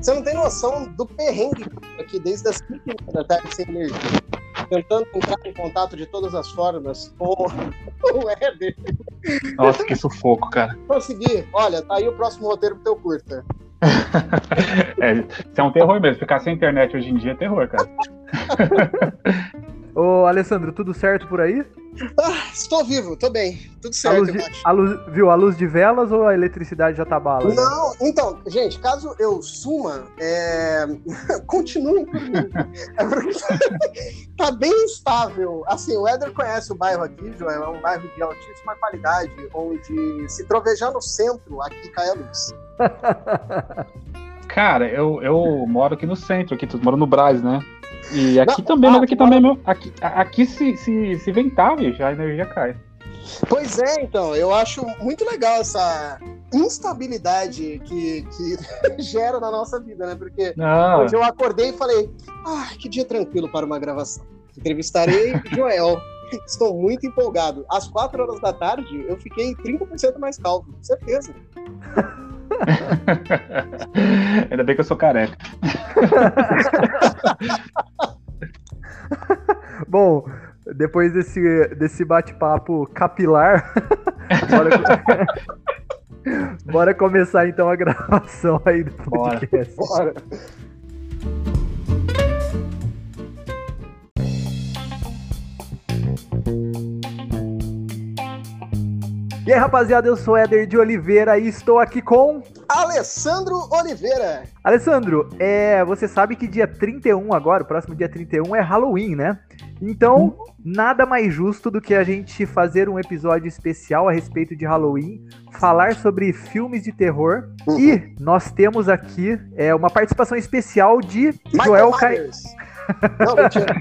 Você não tem noção do perrengue aqui desde as 5 da tarde sem energia. Tentando entrar em contato de todas as formas com o Éder. Nossa, que sufoco, cara. Consegui. Olha, tá aí o próximo roteiro pro teu curta. é, isso é um terror mesmo. Ficar sem internet hoje em dia é terror, cara. Ô, Alessandro, tudo certo por aí? Ah, estou vivo, tô bem. Tudo certo, a luz de, a luz, viu, a luz de velas ou a eletricidade já tá bala? Não, então, gente, caso eu suma, é... continuem por mim. É porque tá bem instável. Assim, o Éder conhece o bairro aqui, Joel, é um bairro de altíssima qualidade, onde se trovejar no centro, aqui cai a luz. Cara, eu, eu moro aqui no centro, aqui, tu mora no Brás, né? E aqui não, também, mas aqui também, meu, aqui, aqui se, se, se ventar, bicho, a energia cai. Pois é, então, eu acho muito legal essa instabilidade que, que gera na nossa vida, né? Porque não. hoje eu acordei e falei, ah, que dia tranquilo para uma gravação. Entrevistarei Joel. Estou muito empolgado. Às quatro horas da tarde, eu fiquei 30% mais calmo, certeza. Ainda bem que eu sou careca. Bom, depois desse, desse bate-papo capilar, bora, bora, começar então a gravação aí do podcast. Bora. bora. E aí, rapaziada, eu sou Éder de Oliveira e estou aqui com. Alessandro Oliveira. Alessandro, é, você sabe que dia 31 agora, o próximo dia 31 é Halloween, né? Então, nada mais justo do que a gente fazer um episódio especial a respeito de Halloween, falar sobre filmes de terror. Uhum. E nós temos aqui é, uma participação especial de Michael Joel Caetano. Não, mentira.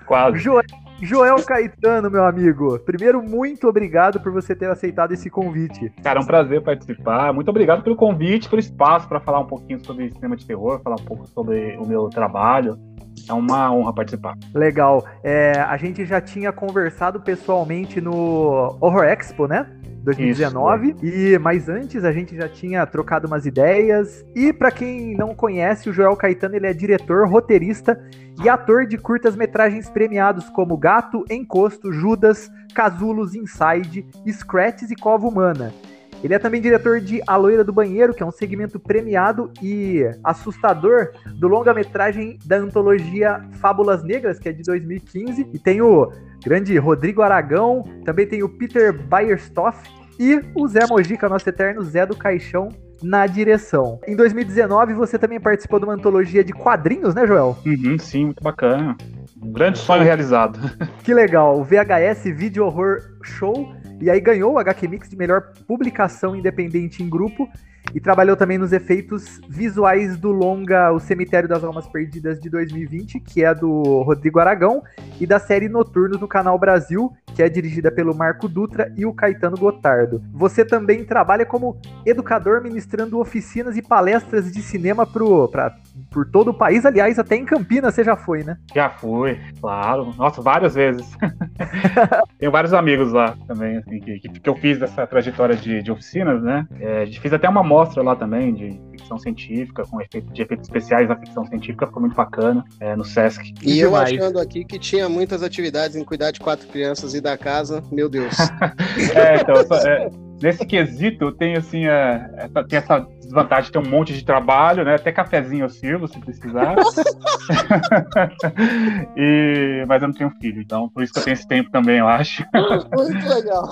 Quase. Joel Joel Caetano, meu amigo. Primeiro, muito obrigado por você ter aceitado esse convite. Cara, é um prazer participar. Muito obrigado pelo convite, pelo espaço para falar um pouquinho sobre cinema de terror, falar um pouco sobre o meu trabalho. É uma honra participar. Legal. É, a gente já tinha conversado pessoalmente no Horror Expo, né? 2019. Isso, e mas antes a gente já tinha trocado umas ideias. E para quem não conhece, o Joel Caetano ele é diretor, roteirista e ator de curtas-metragens premiados como Gato, Encosto, Judas, Casulos, Inside, Scratches e Cova Humana. Ele é também diretor de A Loira do Banheiro, que é um segmento premiado e assustador do longa-metragem da antologia Fábulas Negras, que é de 2015. E tem o grande Rodrigo Aragão, também tem o Peter Bayerstoff e o Zé Mojica, nosso eterno Zé do Caixão, na direção. Em 2019, você também participou de uma antologia de quadrinhos, né, Joel? Uhum, sim, muito bacana. Um grande sonho realizado. Que legal. O VHS Video Horror Show e aí ganhou o HQ Mix de melhor publicação independente em grupo e trabalhou também nos efeitos visuais do longa O Cemitério das Almas Perdidas de 2020, que é do Rodrigo Aragão, e da série Noturnos no Canal Brasil, que é dirigida pelo Marco Dutra e o Caetano Gotardo. Você também trabalha como educador ministrando oficinas e palestras de cinema pro, pra, por todo o país, aliás, até em Campinas você já foi, né? Já fui, claro. Nossa, várias vezes. Tenho vários amigos lá também, assim, que, que, eu fiz essa trajetória de, de oficinas, né? É, fez até uma mostra lá também de ficção científica, com efeito, de efeitos especiais na ficção científica, ficou muito bacana é, no Sesc. E, e eu achando aqui que tinha muitas atividades em cuidar de quatro crianças e da casa, meu Deus. é, então, é, nesse quesito, eu tenho assim, é, essa, tem essa desvantagem de ter um monte de trabalho, né? Até cafezinho eu sirvo, se precisar. e, mas eu não tenho filho, então por isso que eu tenho esse tempo também, eu acho. Muito legal.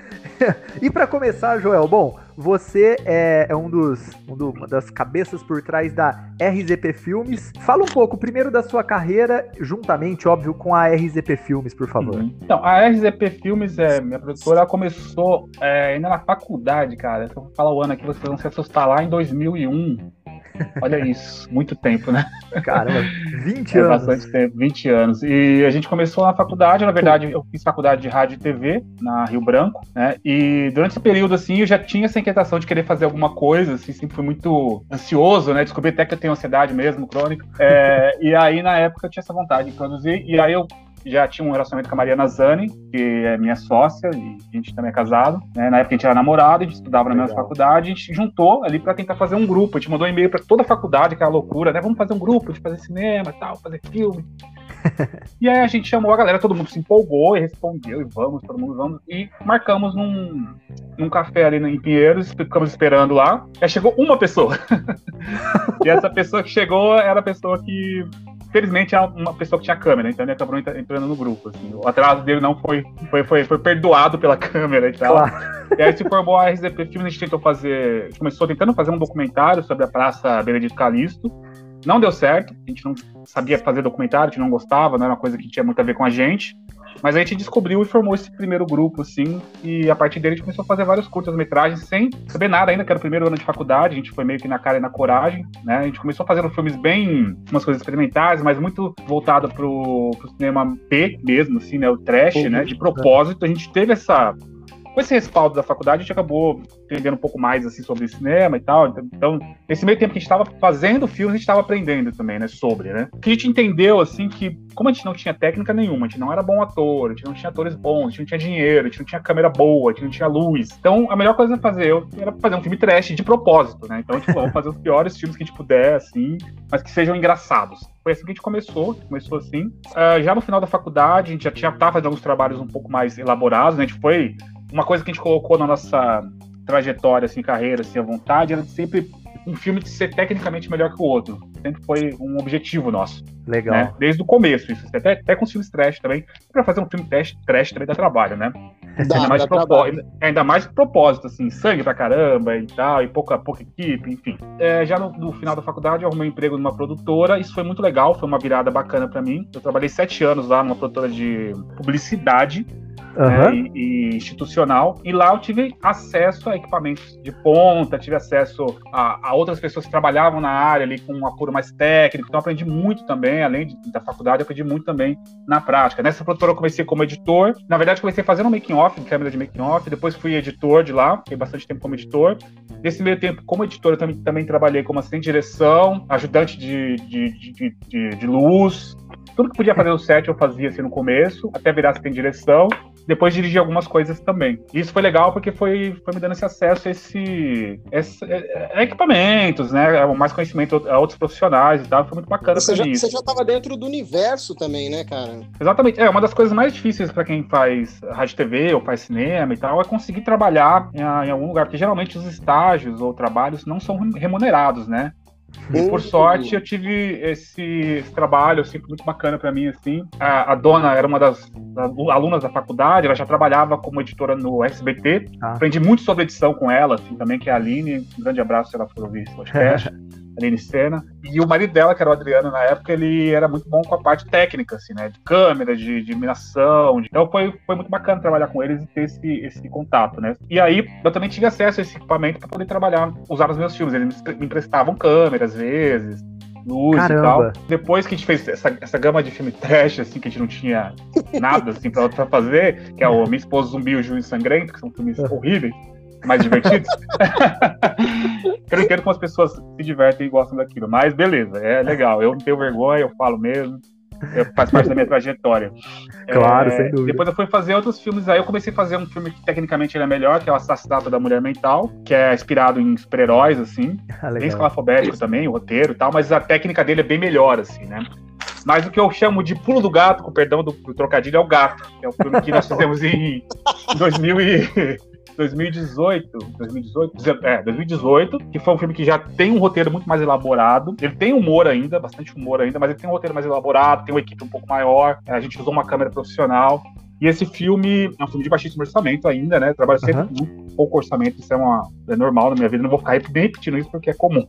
e para começar, Joel, bom, você é, é um dos um do, uma das cabeças por trás da RZP Filmes. Fala um pouco primeiro da sua carreira, juntamente, óbvio, com a RZP Filmes, por favor. Uhum. Então, a RZP Filmes, é, minha produtora, ela começou é, ainda na faculdade, cara. Se eu falar o ano aqui, vocês vão se assustar lá em 2001. Olha isso, muito tempo, né? Caramba, 20 é anos. Bastante tempo, 20 anos. E a gente começou na faculdade, na verdade, eu fiz faculdade de rádio e TV na Rio Branco, né? E durante esse período, assim, eu já tinha essa inquietação de querer fazer alguma coisa, assim, sempre fui muito ansioso, né? Descobri até que eu tenho ansiedade mesmo, crônica. É, e aí, na época, eu tinha essa vontade de produzir, e aí eu já tinha um relacionamento com a Mariana Zani, que é minha sócia, e a gente também é casado. Né? Na época a gente era namorado, a gente estudava Legal. na mesma faculdade, a gente juntou ali para tentar fazer um grupo. A gente mandou um e-mail para toda a faculdade, aquela loucura, né? Vamos fazer um grupo de fazer cinema e tal, fazer filme. e aí a gente chamou a galera, todo mundo se empolgou e respondeu, e vamos, todo mundo vamos. E marcamos num, num café ali em Pinheiros, ficamos esperando lá. Aí chegou uma pessoa. e essa pessoa que chegou era a pessoa que felizmente é uma pessoa que tinha câmera, então ele acabou entrando no grupo. Assim. O atraso dele não foi, foi, foi, foi perdoado pela câmera e tal. Claro. E aí se formou a RZP Filmes, a gente tentou fazer. Começou tentando fazer um documentário sobre a Praça Benedito Calixto. Não deu certo, a gente não sabia fazer documentário, a gente não gostava, não era uma coisa que tinha muito a ver com a gente. Mas a gente descobriu e formou esse primeiro grupo, assim, e a partir dele a gente começou a fazer vários curtas-metragens sem saber nada ainda, que era o primeiro ano de faculdade, a gente foi meio que na cara e na coragem, né? A gente começou fazendo filmes bem, umas coisas experimentais, mas muito voltado pro, pro cinema B mesmo, assim, né? O trash, né? De propósito, a gente teve essa com esse respaldo da faculdade, a gente acabou entendendo um pouco mais assim sobre cinema e tal. Então, nesse meio tempo que a gente estava fazendo filmes, a gente estava aprendendo também, né, sobre, né? Que a gente entendeu assim que como a gente não tinha técnica nenhuma, a gente não era bom ator, a gente não tinha atores bons, a gente não tinha dinheiro, a gente não tinha câmera boa, a gente não tinha luz. Então, a melhor coisa a fazer era fazer um filme trash de propósito, né? Então, falou, vamos fazer os piores filmes que a gente puder, assim, mas que sejam engraçados. Foi assim que a gente começou, começou assim. Uh, já no final da faculdade, a gente já tinha tava fazendo alguns trabalhos um pouco mais elaborados, né? A gente foi uma coisa que a gente colocou na nossa trajetória, assim, carreira, assim, à vontade, era sempre um filme de ser tecnicamente melhor que o outro. Sempre foi um objetivo nosso. Legal. Né? Desde o começo, isso. Até, até com os filmes trash também. Para fazer um filme trash, trash também dá trabalho, né? Dá, ainda, mais dá propósito, ainda mais propósito, assim, sangue pra caramba e tal, e pouca, pouca equipe, enfim. É, já no, no, final da faculdade, eu arrumei um emprego numa produtora, isso foi muito legal, foi uma virada bacana para mim. Eu trabalhei sete anos lá numa produtora de publicidade, uhum. né, e, e, institucional. E lá eu tive acesso a equipamentos de ponta, tive acesso a, a, outras pessoas que trabalhavam na área ali com um apuro mais técnico. Então aprendi muito também, além de, da faculdade, aprendi muito também na prática. Nessa produtora eu comecei como editor. Na verdade, comecei fazendo making off, câmera de making off. Depois fui editor de lá, fiquei bastante tempo como editor. Nesse meio tempo, como editor, eu também, também trabalhei como assistente de direção, ajudante de, de, de, de, de luz, tudo que podia fazer no set eu fazia assim no começo, até virar assistente de direção depois dirigi algumas coisas também. E isso foi legal porque foi, foi me dando esse acesso a esse, esse a é, é equipamentos, né? Mais conhecimento a outros profissionais e tal. Foi muito bacana você já, mim. Você já estava dentro do universo também, né, cara? Exatamente. É, uma das coisas mais difíceis para quem faz rádio TV ou faz cinema e tal é conseguir trabalhar em, em algum lugar, porque geralmente os estágios ou trabalhos não são remunerados, né? E por sorte eu tive esse, esse trabalho assim, muito bacana para mim assim. A, a, dona era uma das, alunas da faculdade, ela já trabalhava como editora no SBT. Ah. Aprendi muito sobre edição com ela, assim, também que é a Aline. Um grande abraço se ela for ouvir esse podcast. Aline Senna. E o marido dela, que era o Adriano na época, ele era muito bom com a parte técnica, assim, né? De câmera, de, de iluminação. De... Então foi, foi muito bacana trabalhar com eles e ter esse, esse contato, né? E aí eu também tive acesso a esse equipamento para poder trabalhar, usar nos meus filmes. Eles me emprestavam câmeras, às vezes, luz Caramba. e tal. Depois que a gente fez essa, essa gama de filme trash, assim, que a gente não tinha nada, assim, pra, pra fazer, que é o Minha Esposa Zumbi e o Juiz Sangrento, que são filmes horríveis, mais divertidos. eu entendo como as pessoas se divertem e gostam daquilo, mas beleza, é legal. Eu não tenho vergonha, eu falo mesmo. faz parte da minha trajetória. Claro, é, sem dúvida. Depois eu fui fazer outros filmes, aí eu comecei a fazer um filme que tecnicamente ele é melhor, que é o Assassinato da Mulher Mental, que é inspirado em super-heróis, assim. Ah, bem escalafobético também, o roteiro e tal, mas a técnica dele é bem melhor, assim, né? Mas o que eu chamo de Pulo do Gato, com perdão do, do trocadilho, é o Gato, que é o filme que nós fizemos em 2000 e... 2018, 2018, é, 2018, que foi um filme que já tem um roteiro muito mais elaborado. Ele tem humor ainda, bastante humor ainda, mas ele tem um roteiro mais elaborado, tem uma equipe um pouco maior. A gente usou uma câmera profissional. E esse filme é um filme de baixíssimo orçamento ainda, né? Trabalho sempre uhum. com pouco orçamento, isso é, uma, é normal na minha vida, não vou ficar repetindo isso porque é comum.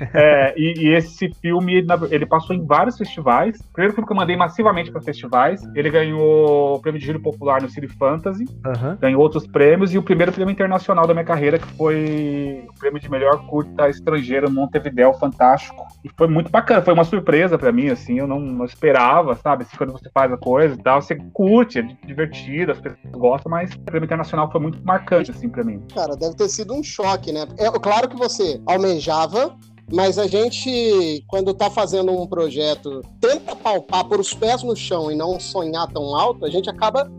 é, e, e, esse filme, ele passou em vários festivais. O primeiro filme que eu mandei massivamente para festivais, ele ganhou o prêmio de júri popular no City Fantasy, uhum. ganhou outros prêmios, e o primeiro prêmio internacional da minha carreira, que foi o prêmio de melhor curta estrangeiro Montevideo Fantástico. E foi muito bacana, foi uma surpresa para mim, assim, eu não, não esperava, sabe? Assim, quando você faz a coisa e tal, você curte, divertido, as pessoas gostam, mas o prêmio internacional foi muito marcante, assim, pra mim. Cara, deve ter sido um choque, né? É claro que você almejava mas a gente, quando está fazendo um projeto, tenta palpar por os pés no chão e não sonhar tão alto, a gente acaba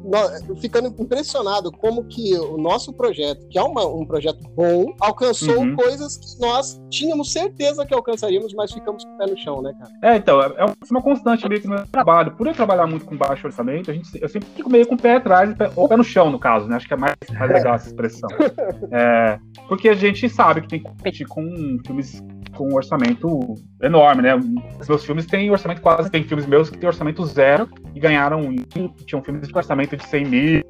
ficando impressionado como que o nosso projeto, que é uma, um projeto bom, alcançou uhum. coisas que nós tínhamos certeza que alcançaríamos, mas ficamos com o pé no chão, né, cara? É, então, é uma constante meio que no meu trabalho. Por eu trabalhar muito com baixo orçamento, a gente, eu sempre fico meio com o pé atrás, ou pé no chão, no caso, né? Acho que é mais, mais legal essa expressão. É, porque a gente sabe que tem que competir com filmes com um orçamento enorme, né? Os meus filmes têm orçamento quase, tem filmes meus que têm orçamento zero e ganharam, tinham filmes de orçamento de 100 mil,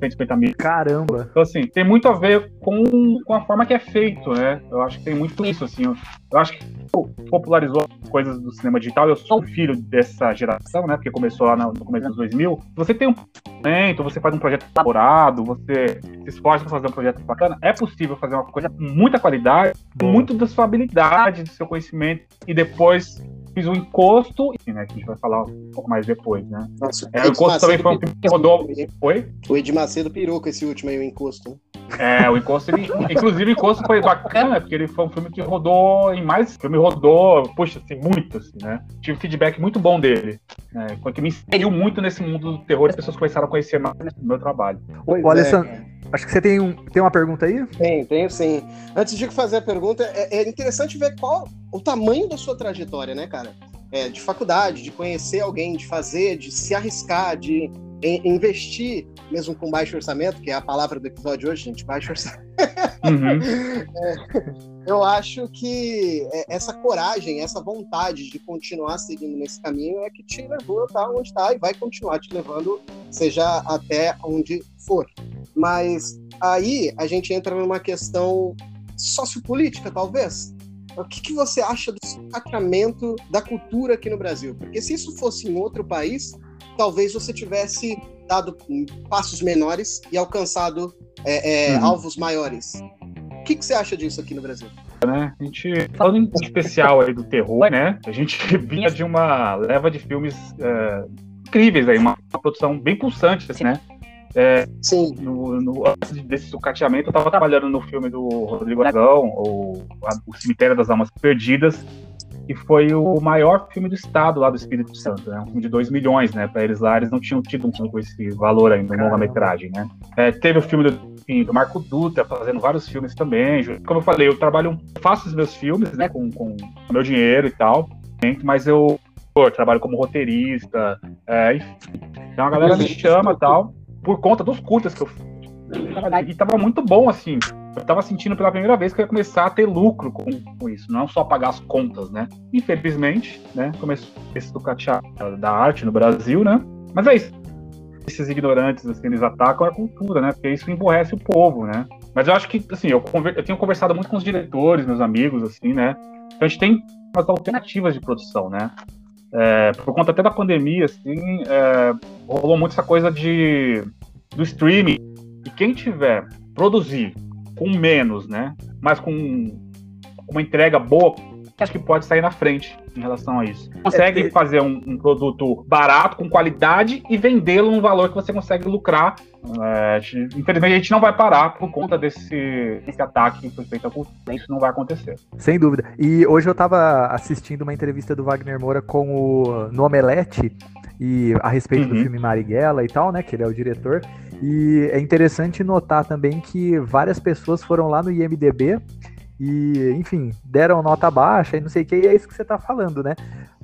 150 mil. Caramba! Então, assim, tem muito a ver com, com a forma que é feito, né? Eu acho que tem muito isso, assim. Eu, eu acho que popularizou coisas do cinema digital. Eu sou filho dessa geração, né? Porque começou lá no começo dos 2000. Você tem um momento, você faz um projeto elaborado, você se esforça para fazer um projeto bacana. É possível fazer uma coisa com muita qualidade, com muito da sua habilidade, do seu conhecimento, e depois fiz o um encosto, né, que a gente vai falar um pouco mais depois, né? Nossa, é, o encosto também foi um filme que rodou. Foi? O Ed Macedo pirou com esse último aí, o encosto. É, o encosto, ele, inclusive o encosto foi bacana, porque ele foi um filme que rodou em mais. O filme rodou, poxa, assim, muito, assim, né? Tive um feedback muito bom dele. Né, que me inseriu muito nesse mundo do terror e as pessoas começaram a conhecer mais no meu trabalho. Pois o Alessandro. É. Acho que você tem, um, tem uma pergunta aí? Tem, tenho sim. Antes de fazer a pergunta, é, é interessante ver qual o tamanho da sua trajetória, né, cara? É, de faculdade, de conhecer alguém, de fazer, de se arriscar, de investir, mesmo com baixo orçamento, que é a palavra do episódio hoje, gente, baixo orçamento. Uhum. é, eu acho que é, essa coragem, essa vontade de continuar seguindo nesse caminho é que te levou a onde está e vai continuar te levando, seja até onde for. Mas aí a gente entra numa questão sociopolítica, talvez. O que, que você acha do sacramento da cultura aqui no Brasil? Porque se isso fosse em outro país, talvez você tivesse dado passos menores e alcançado é, é, uhum. alvos maiores. O que, que, você acha disso aqui no Brasil? Né? A gente, falando em especial aí do terror, né? A gente vinha de uma leva de filmes é, incríveis aí, uma, uma, produção bem pulsante, assim, né? É, Sim. No, no, antes desse sucateamento, eu estava trabalhando no filme do Rodrigo Aragão, o, o Cemitério das Almas Perdidas, que foi o maior filme do estado lá do Espírito Santo, né? Um filme de 2 milhões, né? Para eles lá, eles não tinham tido um filme com esse valor ainda, longa-metragem, né? É, teve o filme do, enfim, do Marco Dutra fazendo vários filmes também. Como eu falei, eu trabalho, faço os meus filmes, né? Com, com meu dinheiro e tal, mas eu, eu trabalho como roteirista, é, enfim. Então a galera me chama e tal, por conta dos curtas que eu e tava muito bom, assim. Eu tava sentindo pela primeira vez que eu ia começar a ter lucro com, com isso, não só pagar as contas, né? Infelizmente, né? Começou esse ducatear da arte no Brasil, né? Mas é isso. Esses ignorantes, assim, eles atacam a cultura, né? Porque isso emborrece o povo, né? Mas eu acho que, assim, eu, conver... eu tenho conversado muito com os diretores, meus amigos, assim, né? Então a gente tem umas alternativas de produção, né? É, por conta até da pandemia, assim, é, rolou muito essa coisa de do streaming e quem tiver produzir com menos, né, mas com uma entrega boa, acho que pode sair na frente em relação a isso. Consegue é, fazer um, um, produto barato, com qualidade e vendê-lo num valor que você consegue lucrar. É, infelizmente a gente não vai parar por conta desse, desse ataque que foi feito a cultura. Isso não vai acontecer. Sem dúvida. E hoje eu estava assistindo uma entrevista do Wagner Moura com o no Omelete e a respeito uhum. do filme Marighella e tal, né? Que ele é o diretor. E é interessante notar também que várias pessoas foram lá no IMDB e, enfim, deram nota baixa e não sei o que, e é isso que você está falando, né?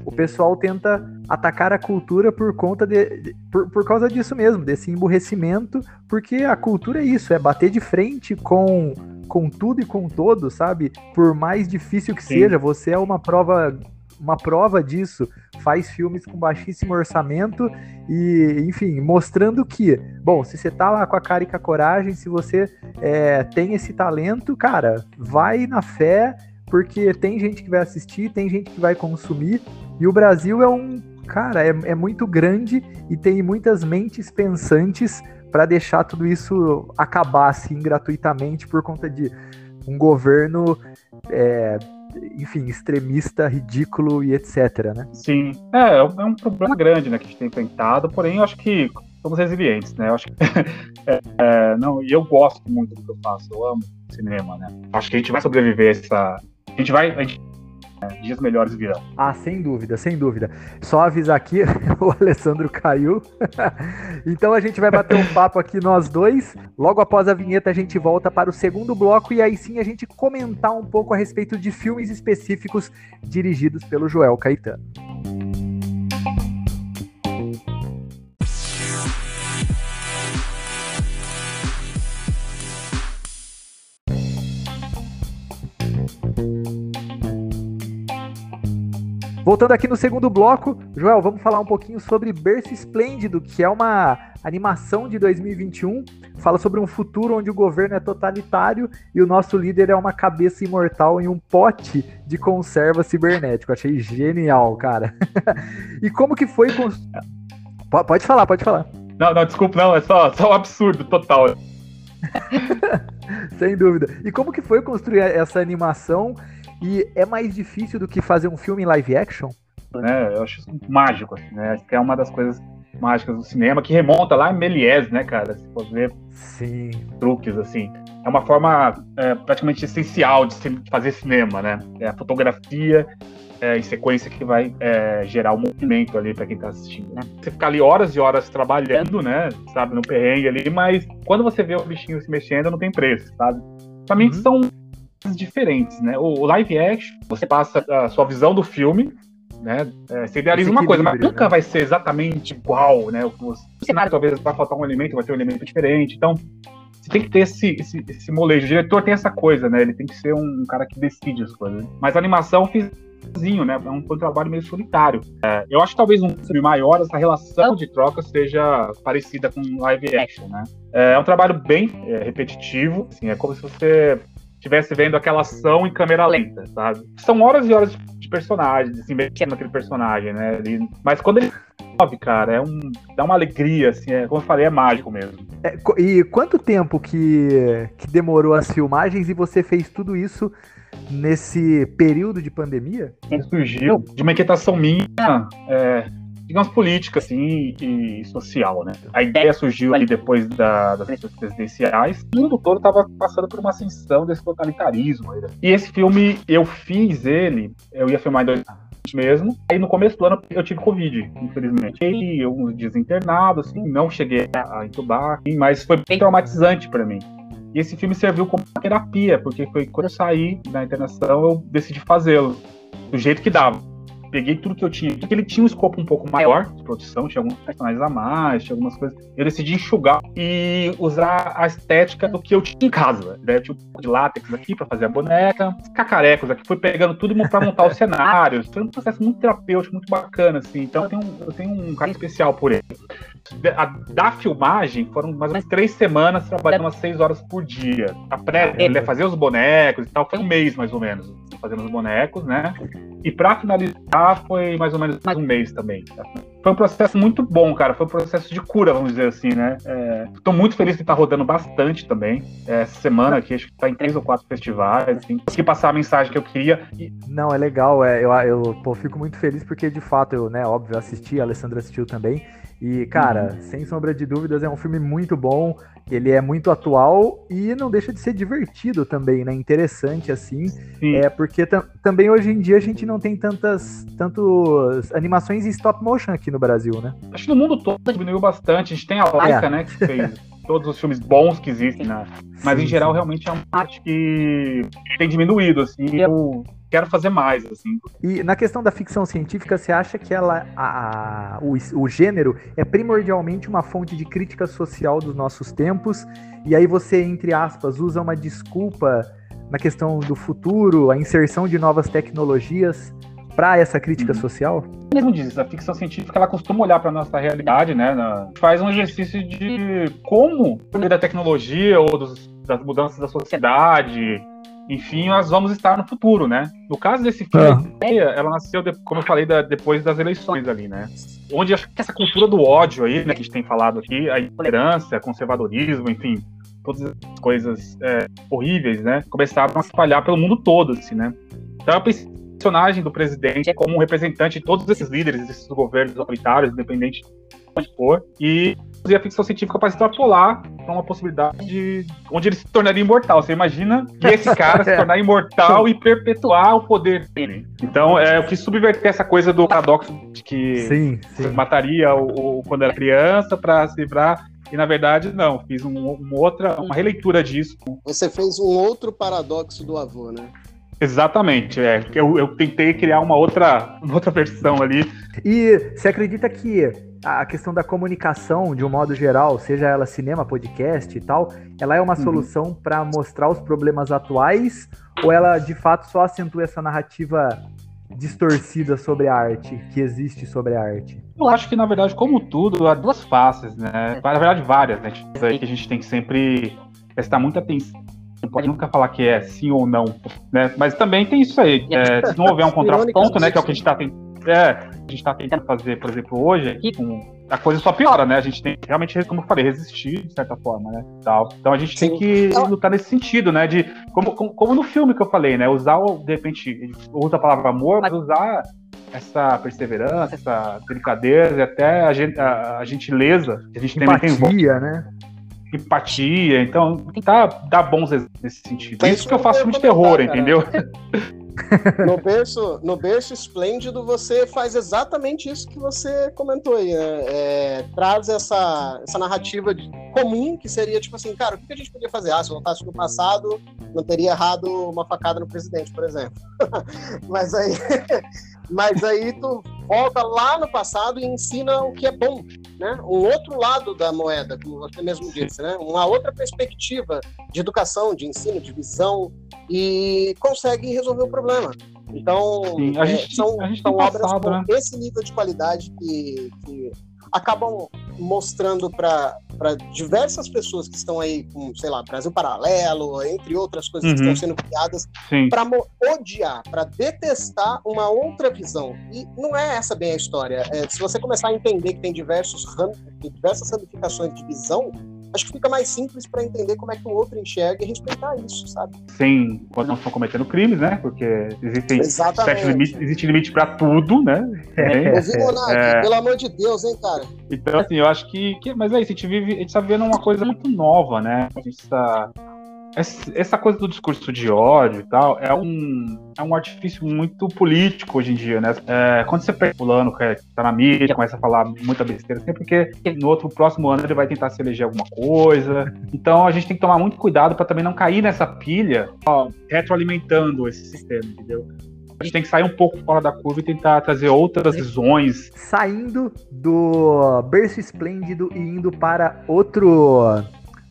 O pessoal tenta atacar a cultura por conta de. Por, por causa disso mesmo, desse emburrecimento, porque a cultura é isso, é bater de frente com, com tudo e com todo, sabe? Por mais difícil que Sim. seja, você é uma prova uma prova disso, faz filmes com baixíssimo orçamento e, enfim, mostrando que, bom, se você tá lá com a cara e com a coragem, se você é, tem esse talento, cara, vai na fé, porque tem gente que vai assistir, tem gente que vai consumir, e o Brasil é um, cara, é, é muito grande e tem muitas mentes pensantes para deixar tudo isso acabar assim gratuitamente por conta de um governo é, enfim, extremista, ridículo e etc, né? Sim, é, é um problema grande, né, que a gente tem enfrentado, porém eu acho que somos resilientes, né, eu acho que, é, é, não, e eu gosto muito do que eu faço, eu amo cinema, né, acho que a gente vai sobreviver essa, a gente vai, a gente dias melhores virão. Ah, sem dúvida, sem dúvida. Só avisar aqui, o Alessandro caiu. então a gente vai bater um papo aqui nós dois. Logo após a vinheta a gente volta para o segundo bloco e aí sim a gente comentar um pouco a respeito de filmes específicos dirigidos pelo Joel Caetano. Voltando aqui no segundo bloco, Joel, vamos falar um pouquinho sobre Berço Esplêndido, que é uma animação de 2021. Fala sobre um futuro onde o governo é totalitário e o nosso líder é uma cabeça imortal em um pote de conserva cibernético. Achei genial, cara. e como que foi. Pode falar, pode falar. Não, não, desculpa, não, é só, só um absurdo total. Sem dúvida. E como que foi construir essa animação? E é mais difícil do que fazer um filme em live action? É, eu acho isso mágico, assim, né? Acho que é uma das coisas mágicas do cinema, que remonta lá em Méliès, né, cara? Se for ver Sim. truques, assim. É uma forma é, praticamente essencial de fazer cinema, né? É a fotografia é, em sequência que vai é, gerar o um movimento ali para quem está assistindo. Né? Você fica ali horas e horas trabalhando, né? Sabe, no perrengue ali, mas quando você vê o bichinho se mexendo, não tem preço, sabe? Pra mim, uhum. são diferentes, né? O, live action, você passa a sua visão do filme, né? É, você idealiza uma coisa, mas nunca né? vai ser exatamente igual, né? O, o cenário talvez vai faltar um elemento, vai ter um elemento diferente. Então, você tem que ter esse, esse, esse molejo. O diretor tem essa coisa, né? Ele tem que ser um cara que decide as coisas. Mas a animação fiz sozinho, né? É um, um trabalho meio solitário. É, eu acho que talvez um filme maior, essa relação de troca seja parecida com live action, né? É, é um trabalho bem é, repetitivo, assim, é como se você estivesse vendo aquela ação em câmera lenta, sabe? São horas e horas de personagem, assim, mexendo naquele personagem, né? E, mas quando ele move, cara, é um, dá uma alegria, assim, é, como eu falei, é mágico mesmo. É, e quanto tempo que, que demorou as filmagens e você fez tudo isso nesse período de pandemia? Surgiu de uma inquietação minha, é, digamos, política, assim, e social, né? A ideia surgiu ali depois da, das eleições presidenciais. O mundo todo estava passando por uma ascensão desse totalitarismo. Né? E esse filme, eu fiz ele, eu ia filmar em dois mesmo. Aí no começo do ano eu tive Covid, infelizmente. E uns dias internado, assim, não cheguei a entubar, mas foi bem traumatizante para mim. E esse filme serviu como terapia, porque foi quando eu saí da internação, eu decidi fazê-lo do jeito que dava peguei tudo que eu tinha, porque ele tinha um escopo um pouco maior de produção, tinha alguns personagens a mais, tinha algumas coisas. Eu decidi enxugar e usar a estética do que eu tinha em casa. Né? Eu tinha um pouco de látex aqui para fazer a boneca, cacarecos aqui, fui pegando tudo para montar o cenário. Foi um processo muito terapêutico, muito bacana, assim. Então eu tenho, eu tenho um carinho especial por ele. A, da filmagem, foram mais ou menos três semanas trabalhando umas seis horas por dia. A pré, né, fazer os bonecos e tal, foi um mês mais ou menos fazendo os bonecos, né? E para finalizar foi mais ou menos mais um mês também. Foi um processo muito bom, cara. Foi um processo de cura, vamos dizer assim, né? Estou é, muito feliz de estar rodando bastante também. É, essa semana aqui, acho que está em três ou quatro festivais. Assim, consegui passar a mensagem que eu queria. E... Não, é legal. É, eu eu pô, fico muito feliz porque, de fato, eu, né, óbvio, assisti, a Alessandra assistiu também. E, cara, uhum. sem sombra de dúvidas, é um filme muito bom. Ele é muito atual e não deixa de ser divertido também, né? Interessante, assim. Sim. É porque também hoje em dia a gente não tem tantas tantos animações em stop motion aqui no Brasil, né? Acho que no mundo todo diminuiu bastante. A gente tem a Laika, é. né, que fez todos os filmes bons que existem, né? Mas sim, em geral, sim. realmente é uma parte que tem diminuído, assim. Eu quero fazer mais, assim. E na questão da ficção científica, você acha que ela, a, a, o, o gênero é primordialmente uma fonte de crítica social dos nossos tempos, e aí você, entre aspas, usa uma desculpa na questão do futuro, a inserção de novas tecnologias para essa crítica uhum. social? Mesmo diz, a ficção científica ela costuma olhar para nossa realidade, né? Na, faz um exercício de como, por da tecnologia ou dos, das mudanças da sociedade, enfim, nós vamos estar no futuro, né? No caso desse filme, é. ela nasceu, como eu falei, da, depois das eleições ali, né? Onde acho que essa cultura do ódio aí, né, que a gente tem falado aqui, a intolerância, conservadorismo, enfim, todas as coisas é, horríveis, né? Começaram a espalhar pelo mundo todo, assim, né? Então eu pensei personagem do presidente como um representante de todos esses líderes, desses governos autoritários, independente de onde for, e e a ficção científica para extrapolar para uma possibilidade de onde ele se tornaria imortal. Você imagina que esse cara se tornar imortal e perpetuar o poder dele. Então, é o que subverter essa coisa do paradoxo de que sim, sim. mataria o, o, quando era criança para se livrar e na verdade, não, fiz um, uma outra, uma releitura disso. Você fez um outro paradoxo do avô, né? Exatamente, é. Eu, eu tentei criar uma outra, uma outra versão ali. E você acredita que a questão da comunicação, de um modo geral, seja ela cinema, podcast e tal, ela é uma uhum. solução para mostrar os problemas atuais ou ela de fato só acentua essa narrativa distorcida sobre a arte, que existe sobre a arte? Eu acho que, na verdade, como tudo, há duas faces, né? Na verdade, várias, né? Aí que a gente tem que sempre prestar muita atenção. Pode nunca falar que é sim ou não, né? Mas também tem isso aí. É, se não houver um contraponto, né? Que é o que a gente está tentando. É, a gente está tentando fazer, por exemplo, hoje aqui, com a coisa só piora, né? A gente tem que realmente, como eu falei, resistir de certa forma, né? Tal. Então a gente Sim. tem que lutar nesse sentido, né? De como, como, como, no filme que eu falei, né? Usar, de repente, usa a palavra amor, mas usar essa perseverança, essa delicadeza e até a, a, a gentileza que a gente Empatia, tem né? Empatia, então tentar dar bons exemplos nesse sentido. É isso que eu faço filme de terror, entendeu? no berço, no berço esplêndido, você faz exatamente isso que você comentou aí, né? É, traz essa, essa narrativa de, comum, que seria tipo assim, cara, o que a gente podia fazer? Ah, se voltasse no passado, não teria errado uma facada no presidente, por exemplo. Mas aí. Mas aí tu volta lá no passado e ensina o que é bom, né? Um outro lado da moeda, como você mesmo disse, né? Uma outra perspectiva de educação, de ensino, de visão e consegue resolver o problema. Então, Sim, é, gente, são, são obras passado, com né? esse nível de qualidade que, que acabam mostrando para diversas pessoas que estão aí com, sei lá, Brasil Paralelo, entre outras coisas uhum. que estão sendo criadas, para odiar, para detestar uma outra visão. E não é essa bem a história. É, se você começar a entender que tem diversos diversas ramificações de visão, acho que fica mais simples para entender como é que o outro enxerga e respeitar isso, sabe? Sim, quando não estão cometendo crimes, né? Porque existem certos limites, existe limite para tudo, né? É. Ouvi, Monark, é. pelo amor de Deus, hein, cara? Então, assim, eu acho que. que mas é isso, a gente vive, a gente tá vivendo uma coisa muito nova, né? A gente tá essa coisa do discurso de ódio e tal é um, é um artifício muito político hoje em dia, né? É, quando você pega fulano que tá na mídia, começa a falar muita besteira, sempre porque no outro próximo ano ele vai tentar se eleger alguma coisa. Então a gente tem que tomar muito cuidado para também não cair nessa pilha, ó, retroalimentando esse sistema, entendeu? A gente tem que sair um pouco fora da curva e tentar trazer outras visões. Saindo do berço esplêndido e indo para outro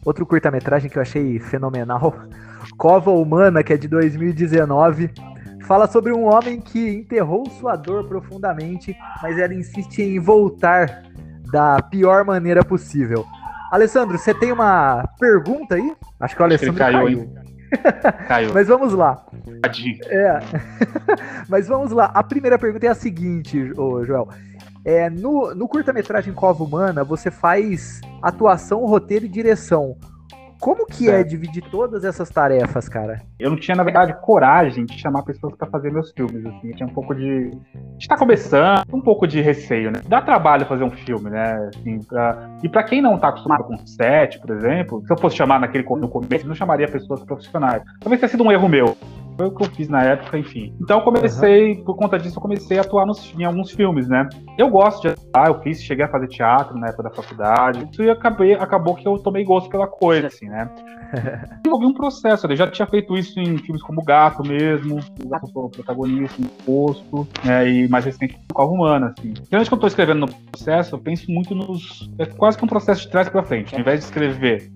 Outro curta-metragem que eu achei fenomenal, Cova Humana, que é de 2019, fala sobre um homem que enterrou sua dor profundamente, mas ela insiste em voltar da pior maneira possível. Alessandro, você tem uma pergunta aí? Acho que o Alessandro caiu. caiu. caiu. Mas vamos lá. É. Mas vamos lá. A primeira pergunta é a seguinte, Joel. É, no, no curta-metragem Cova Humana, você faz atuação, roteiro e direção. Como que é. é dividir todas essas tarefas, cara? Eu não tinha, na verdade, coragem de chamar pessoas para fazer meus filmes, assim. Eu tinha um pouco de. está começando, um pouco de receio, né? Dá trabalho fazer um filme, né? Assim, pra... E para quem não tá acostumado com set, por exemplo, se eu fosse chamar naquele no começo, eu não chamaria pessoas profissionais. Talvez tenha sido um erro meu. Foi o que eu fiz na época, enfim. Então eu comecei, uhum. por conta disso, eu comecei a atuar nos, em alguns filmes, né? Eu gosto de atuar, eu fiz, cheguei a fazer teatro na época da faculdade. Isso e acabei, acabou que eu tomei gosto pela coisa, assim, né? Desenvolvi um processo, eu já tinha feito isso em filmes como Gato mesmo, o Gato foi o protagonista, no Posto, né, e mais recente com a Humana, assim. Geralmente que eu tô escrevendo no processo, eu penso muito nos... É quase que um processo de trás para frente. Ao invés de escrever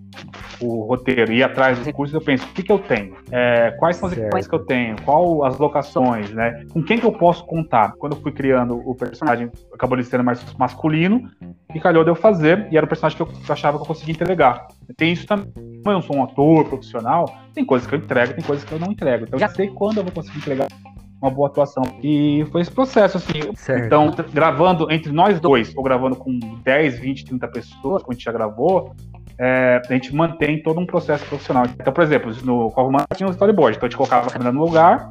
o roteiro e ir atrás dos recursos, eu penso, o que, que eu tenho? É, quais são as equipamentos que eu tenho? Qual as locações, né? Com quem que eu posso contar? Quando eu fui criando o personagem, acabou ele sendo mais masculino, e calhou de eu fazer, e era o personagem que eu achava que eu conseguia entregar. Tem isso também. Eu não sou um ator profissional, tem coisas que eu entrego, tem coisas que eu não entrego. Então eu já sei quando eu vou conseguir entregar uma boa atuação. E foi esse processo, assim. Certo. Então, gravando entre nós dois, ou gravando com 10, 20, 30 pessoas, como a gente já gravou, é, a gente mantém todo um processo profissional. Então, por exemplo, no Corrumano tinha um storyboard, então a gente colocava a câmera no lugar,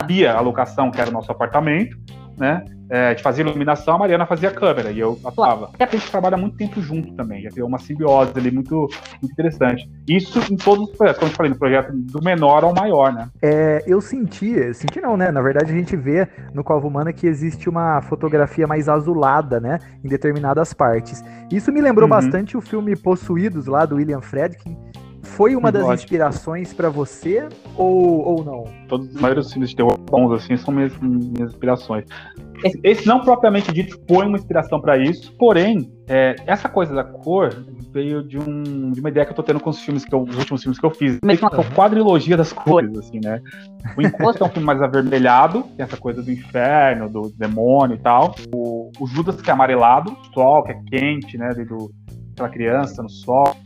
sabia a locação, que era o nosso apartamento, né? É, de fazer iluminação, a Mariana fazia câmera e eu atuava. Até a gente trabalha muito tempo junto também, já tem uma simbiose ali muito, muito interessante. Isso em todos os projetos, como eu falei, no projeto do menor ao maior, né? É, eu senti, senti não, né? Na verdade, a gente vê no Cova Humana que existe uma fotografia mais azulada, né? Em determinadas partes. Isso me lembrou uhum. bastante o filme Possuídos, lá do William Fredkin, foi uma das inspirações para você ou, ou não? Todos os maiores filmes de terror bons assim são minhas, minhas inspirações. Esse, não propriamente dito foi uma inspiração para isso, porém é, essa coisa da cor veio de, um, de uma ideia que eu tô tendo com os filmes que eu, os últimos filmes que eu fiz. Que uma quadrilogia das cores, assim, né? O Encosto é um filme mais avermelhado, tem essa coisa do inferno, do demônio e tal. O, o Judas que é amarelado, o sol que é quente, né? Do, aquela criança no sol.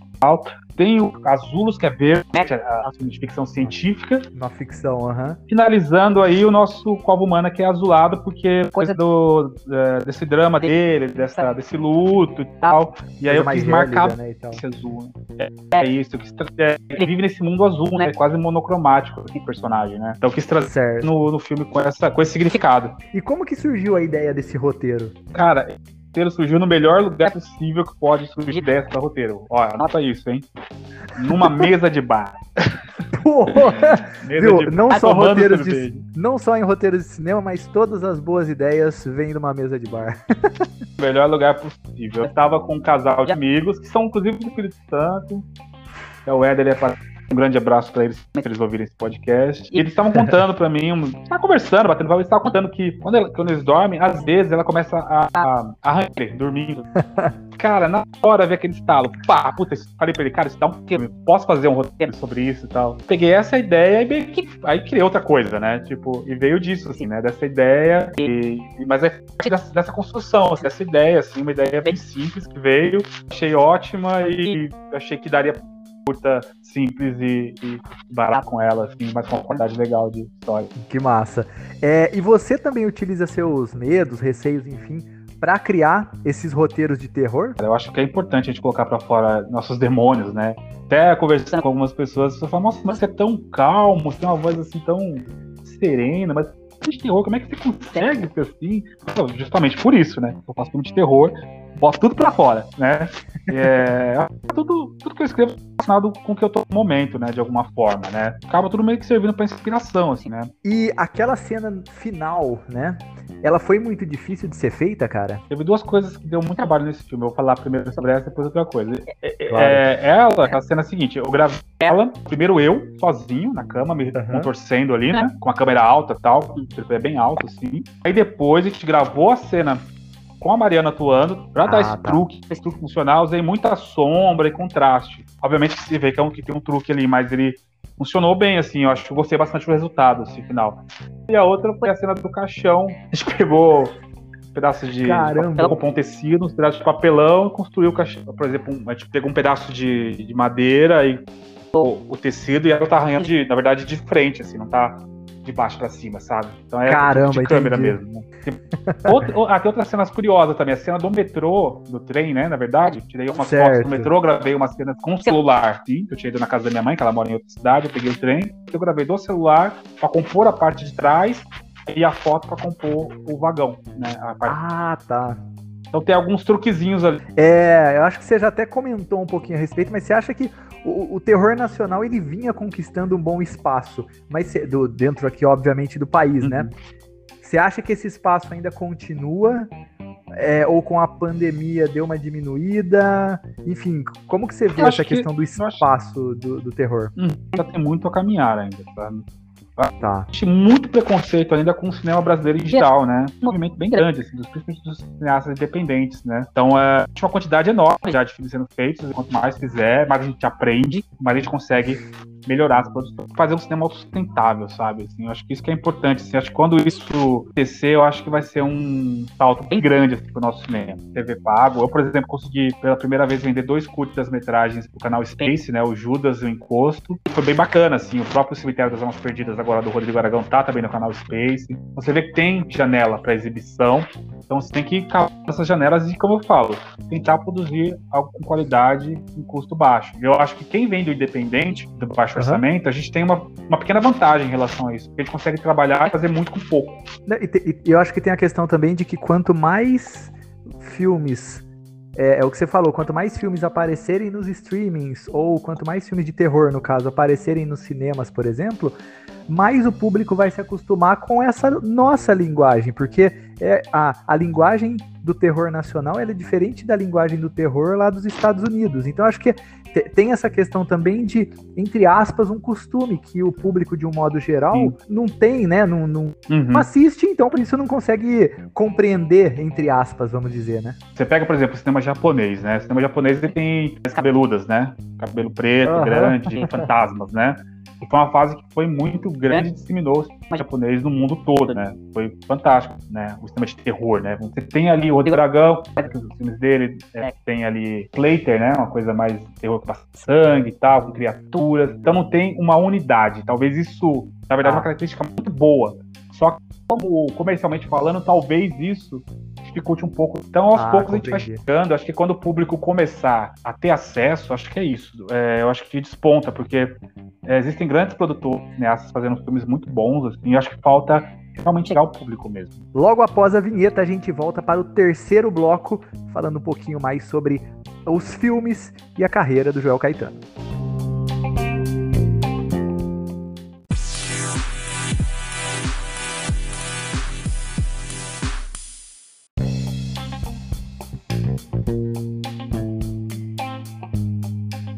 Tem o Azulos, que é verde, né, é a, de ficção científica. Na ficção, aham. Uhum. Finalizando aí o nosso Cova Humana, que é azulado, porque coisa do, é, desse drama dele, dessa, desse luto e tal. E aí eu quis marcar né, esse azul. Né? É, é, isso, quis, é, ele vive nesse mundo azul, né? É quase monocromático o personagem, né? Então eu quis trazer no, no filme com, essa, com esse significado. E como que surgiu a ideia desse roteiro? Cara, roteiro surgiu no melhor lugar possível que pode surgir dessa roteiro. Olha, anota isso, hein? Numa mesa de bar. Viu? Não só roteiros de, não só em roteiros de cinema, mas todas as boas ideias vêm numa mesa de bar. melhor lugar possível. Eu estava com um casal de amigos que são inclusive do Espírito Santo. É o Éder e a um grande abraço para eles, para eles ouvirem esse podcast. E eles estavam contando para mim, estavam conversando, batendo papo, eles estavam contando que quando, ela, quando, eles dormem, às vezes ela começa a, a, dormindo. Cara, na hora vem aquele estalo. Pá, puta, falei pra ele, cara, isso dá um filme, posso fazer um roteiro sobre isso e tal. Peguei essa ideia e meio que. Aí criei outra coisa, né? Tipo, e veio disso, assim, né? Dessa ideia. E, mas é dessa, dessa construção, assim, dessa ideia, assim, uma ideia bem simples que veio. Achei ótima e achei que daria curta, simples e, e barato com ela, assim, mas com uma qualidade legal de história. Que massa. É, e você também utiliza seus medos, receios, enfim, para criar esses roteiros de terror? Eu acho que é importante a gente colocar para fora nossos demônios, né? Até conversando com algumas pessoas, você fala, nossa, mas você é tão calmo, você tem uma voz assim tão serena, mas de terror, como é que você consegue ser assim? Justamente por isso, né? Eu faço filme de terror, boto tudo pra fora, né? É, tudo, tudo que eu escrevo é relacionado com o que eu tô no momento, né? De alguma forma, né? Acaba tudo meio que servindo pra inspiração, assim, né? E aquela cena final, né? Ela foi muito difícil de ser feita, cara? Teve duas coisas que deu muito trabalho nesse filme. Eu vou falar primeiro sobre essa, depois outra coisa. É, é, claro. É, ela, aquela cena seguinte, eu gravei ela, primeiro eu, sozinho, na cama, me uhum. contorcendo ali, né? Com a câmera alta e tal, é bem alto, assim. Aí depois a gente gravou a cena com a Mariana atuando, pra ah, dar esse tá. truque, esse truque funcional, usei muita sombra e contraste. Obviamente que se vê que, é um, que tem um truque ali, mas ele funcionou bem, assim, eu acho que gostei bastante do resultado, assim, final. E a outra foi a cena do caixão. A gente pegou pedaços de papelão com um tecido, uns pedaços de papelão e construiu o caixão. Por exemplo, a gente pegou um pedaço de, de madeira e o, o, tecido e ela tá arranhando, de, na verdade, de frente, assim, não tá de baixo para cima, sabe? Então é Caramba, de câmera entendi. mesmo. Né? Outra, tem outras cenas curiosas também. A cena do metrô, do trem, né? Na verdade, tirei umas certo. fotos do metrô, gravei uma cena com o celular. Sim, eu tinha ido na casa da minha mãe, que ela mora em outra cidade, eu peguei o trem, eu gravei do celular para compor a parte de trás e a foto para compor o vagão, né? Ah, tá. Então tem alguns truquezinhos ali. É, eu acho que você já até comentou um pouquinho a respeito, mas você acha que o, o terror nacional ele vinha conquistando um bom espaço, mas do, dentro aqui, obviamente, do país, né? uhum. né? Você acha que esse espaço ainda continua? É, ou com a pandemia deu uma diminuída? Enfim, como que você vê essa questão que, do espaço acho... do, do terror? Hum, ainda tem muito a caminhar ainda, sabe? Tá. Existe muito preconceito ainda com o cinema brasileiro digital, né? Um movimento bem grande, assim, dos, principalmente dos cineastas independentes, né? Então, é, uma quantidade enorme já de filmes sendo feitos, quanto mais fizer, mais a gente aprende, mais a gente consegue melhorar as produções, fazer um cinema sustentável, sabe? Assim, eu acho que isso que é importante. Assim, acho que quando isso acontecer, eu acho que vai ser um salto bem grande assim, pro nosso cinema. TV pago. Eu, por exemplo, consegui pela primeira vez vender dois curtas metragens pro canal Space, né? O Judas e o Encosto. Foi bem bacana, assim. O próprio Cemitério das Almas Perdidas agora do Rodrigo Aragão tá também no canal Space. Você vê que tem janela para exibição. Então você tem que cavar essas janelas e, como eu falo, tentar produzir algo com qualidade em custo baixo. Eu acho que quem vem do independente, do baixo baixo uhum. orçamento, a gente tem uma, uma pequena vantagem em relação a isso, porque a gente consegue trabalhar e fazer muito com pouco. E, e eu acho que tem a questão também de que quanto mais filmes é, é, o que você falou, quanto mais filmes aparecerem nos streamings, ou quanto mais filmes de terror, no caso, aparecerem nos cinemas, por exemplo, mais o público vai se acostumar com essa nossa linguagem, porque é a, a linguagem do terror nacional é diferente da linguagem do terror lá dos Estados Unidos. Então acho que tem essa questão também de, entre aspas, um costume que o público, de um modo geral, Sim. não tem, né? Não, não, uhum. não, assiste, então por isso não consegue compreender, entre aspas, vamos dizer, né? Você pega, por exemplo, o cinema japonês, né? O cinema japonês ele tem as cabeludas, né? Cabelo preto, uhum. grande, fantasmas, né? E foi uma fase que foi muito grande e disseminou o japonês no mundo todo, né? Foi fantástico, né? O sistema de terror, né? Você tem ali o Rodrigo Dragão, os filmes dele, é, tem ali Slater, né? Uma coisa mais terror com sangue e tal, com criaturas. Então não tem uma unidade. Talvez isso, na verdade, é uma ah. característica muito boa. Só que, como comercialmente falando, talvez isso dificulte um pouco. Então, aos ah, poucos compreendi. a gente vai chegando. Acho que quando o público começar a ter acesso, acho que é isso. É, eu acho que desponta, porque é, existem grandes produtores cineastas fazendo filmes muito bons, assim, e acho que falta realmente chegar ao público mesmo. Logo após a vinheta, a gente volta para o terceiro bloco, falando um pouquinho mais sobre os filmes e a carreira do Joel Caetano.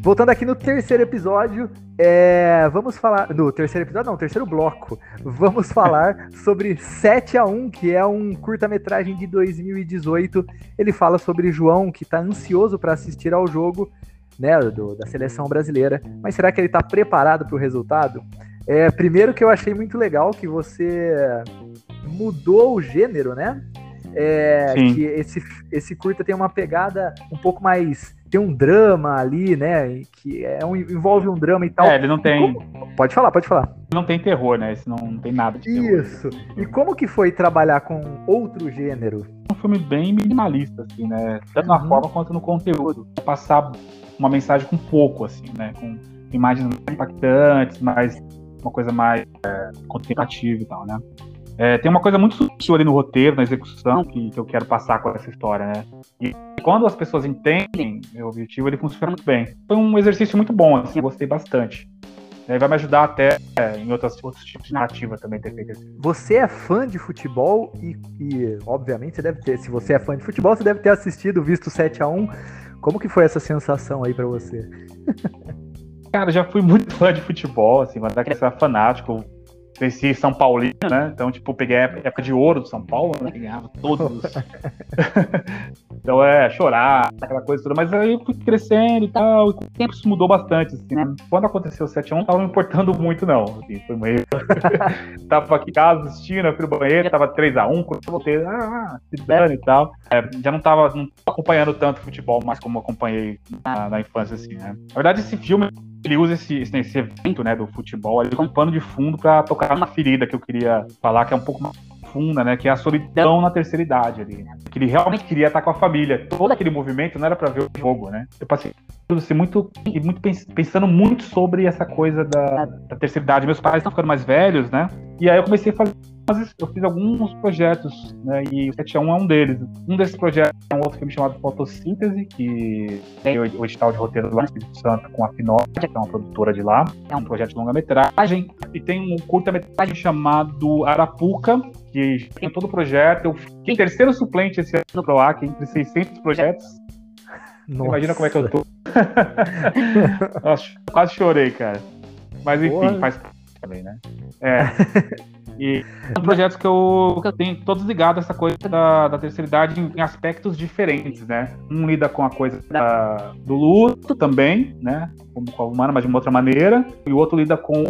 Voltando aqui no terceiro episódio, é, vamos falar. No terceiro episódio, não, terceiro bloco. Vamos falar sobre 7 a 1 que é um curta-metragem de 2018. Ele fala sobre João, que está ansioso para assistir ao jogo né, do, da seleção brasileira. Mas será que ele está preparado para o resultado? É, primeiro que eu achei muito legal que você mudou o gênero, né? É, que esse, esse curta tem uma pegada um pouco mais tem um drama ali, né? Que é um, envolve um drama e tal. É, ele não tem. Como... Pode falar, pode falar. Não tem terror, né? Esse não, não tem nada de terror. Isso. E como que foi trabalhar com outro gênero? Um filme bem minimalista, assim, né? Tanto na uhum. forma quanto no conteúdo. Passar uma mensagem com pouco, assim, né? Com imagens mais impactantes, mais uma coisa mais é, contemplativa e tal, né? É, tem uma coisa muito sutil ali no roteiro, na execução, que, que eu quero passar com essa história, né? E quando as pessoas entendem meu objetivo, ele funciona muito bem. Foi um exercício muito bom, assim, gostei bastante. É, vai me ajudar até é, em outras, outros tipos de narrativa também ter feito isso. Você é fã de futebol e, e, obviamente, você deve ter. Se você é fã de futebol, você deve ter assistido, visto 7 a 1 Como que foi essa sensação aí para você? Cara, já fui muito fã de futebol, assim, mas daquele fanático cresci São Paulino, né? Então, tipo, peguei a época de ouro do São Paulo, né? Ganhava todos. então, é, chorar, aquela coisa toda. Mas aí eu fui crescendo e tal, e com o tempo isso mudou bastante, assim, né? Quando aconteceu o 7x1, não tava me importando muito, não. Assim, foi meio. tava aqui em casa assistindo, eu fui no banheiro, tava 3x1, quando eu voltei, ah, se dane e tal. É, já não tava, não tava acompanhando tanto futebol mais como acompanhei na, na infância, assim, né? Na verdade, esse filme ele usa esse, esse, evento né, do futebol ali como pano de fundo para tocar uma ferida que eu queria falar, que é um pouco mais profunda, né? Que é a solidão na terceira idade ali. Né? Que ele realmente queria estar com a família. Todo aquele movimento não era para ver o jogo, né? Eu passei assim, muito, muito pensando muito sobre essa coisa da, da terceira idade. Meus pais estão ficando mais velhos, né? E aí eu comecei a fazer eu fiz alguns projetos, né, e o 7 é um deles. Um desses projetos é um outro filme chamado Fotossíntese, que tem o edital de roteiro lá no Espírito Santo com a Finória, que é uma produtora de lá. É um projeto de longa-metragem. E tem um curta-metragem chamado Arapuca, que tem todo o projeto. Eu fiquei em terceiro suplente esse ano pro AC, entre 600 projetos. Imagina como é que eu tô. Nossa, quase chorei, cara. Mas enfim, Porra. faz também, né? É. E são projetos que eu, que eu tenho todos ligados a essa coisa da, da terceira idade em, em, aspectos diferentes, né? Um lida com a coisa da, do luto também, né? Como com a humana, mas de uma outra maneira. E o outro lida com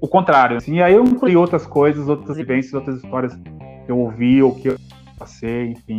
o contrário. Assim. E aí eu incluí outras coisas, outras vivências, outras histórias que eu ouvi ou que eu passei, enfim,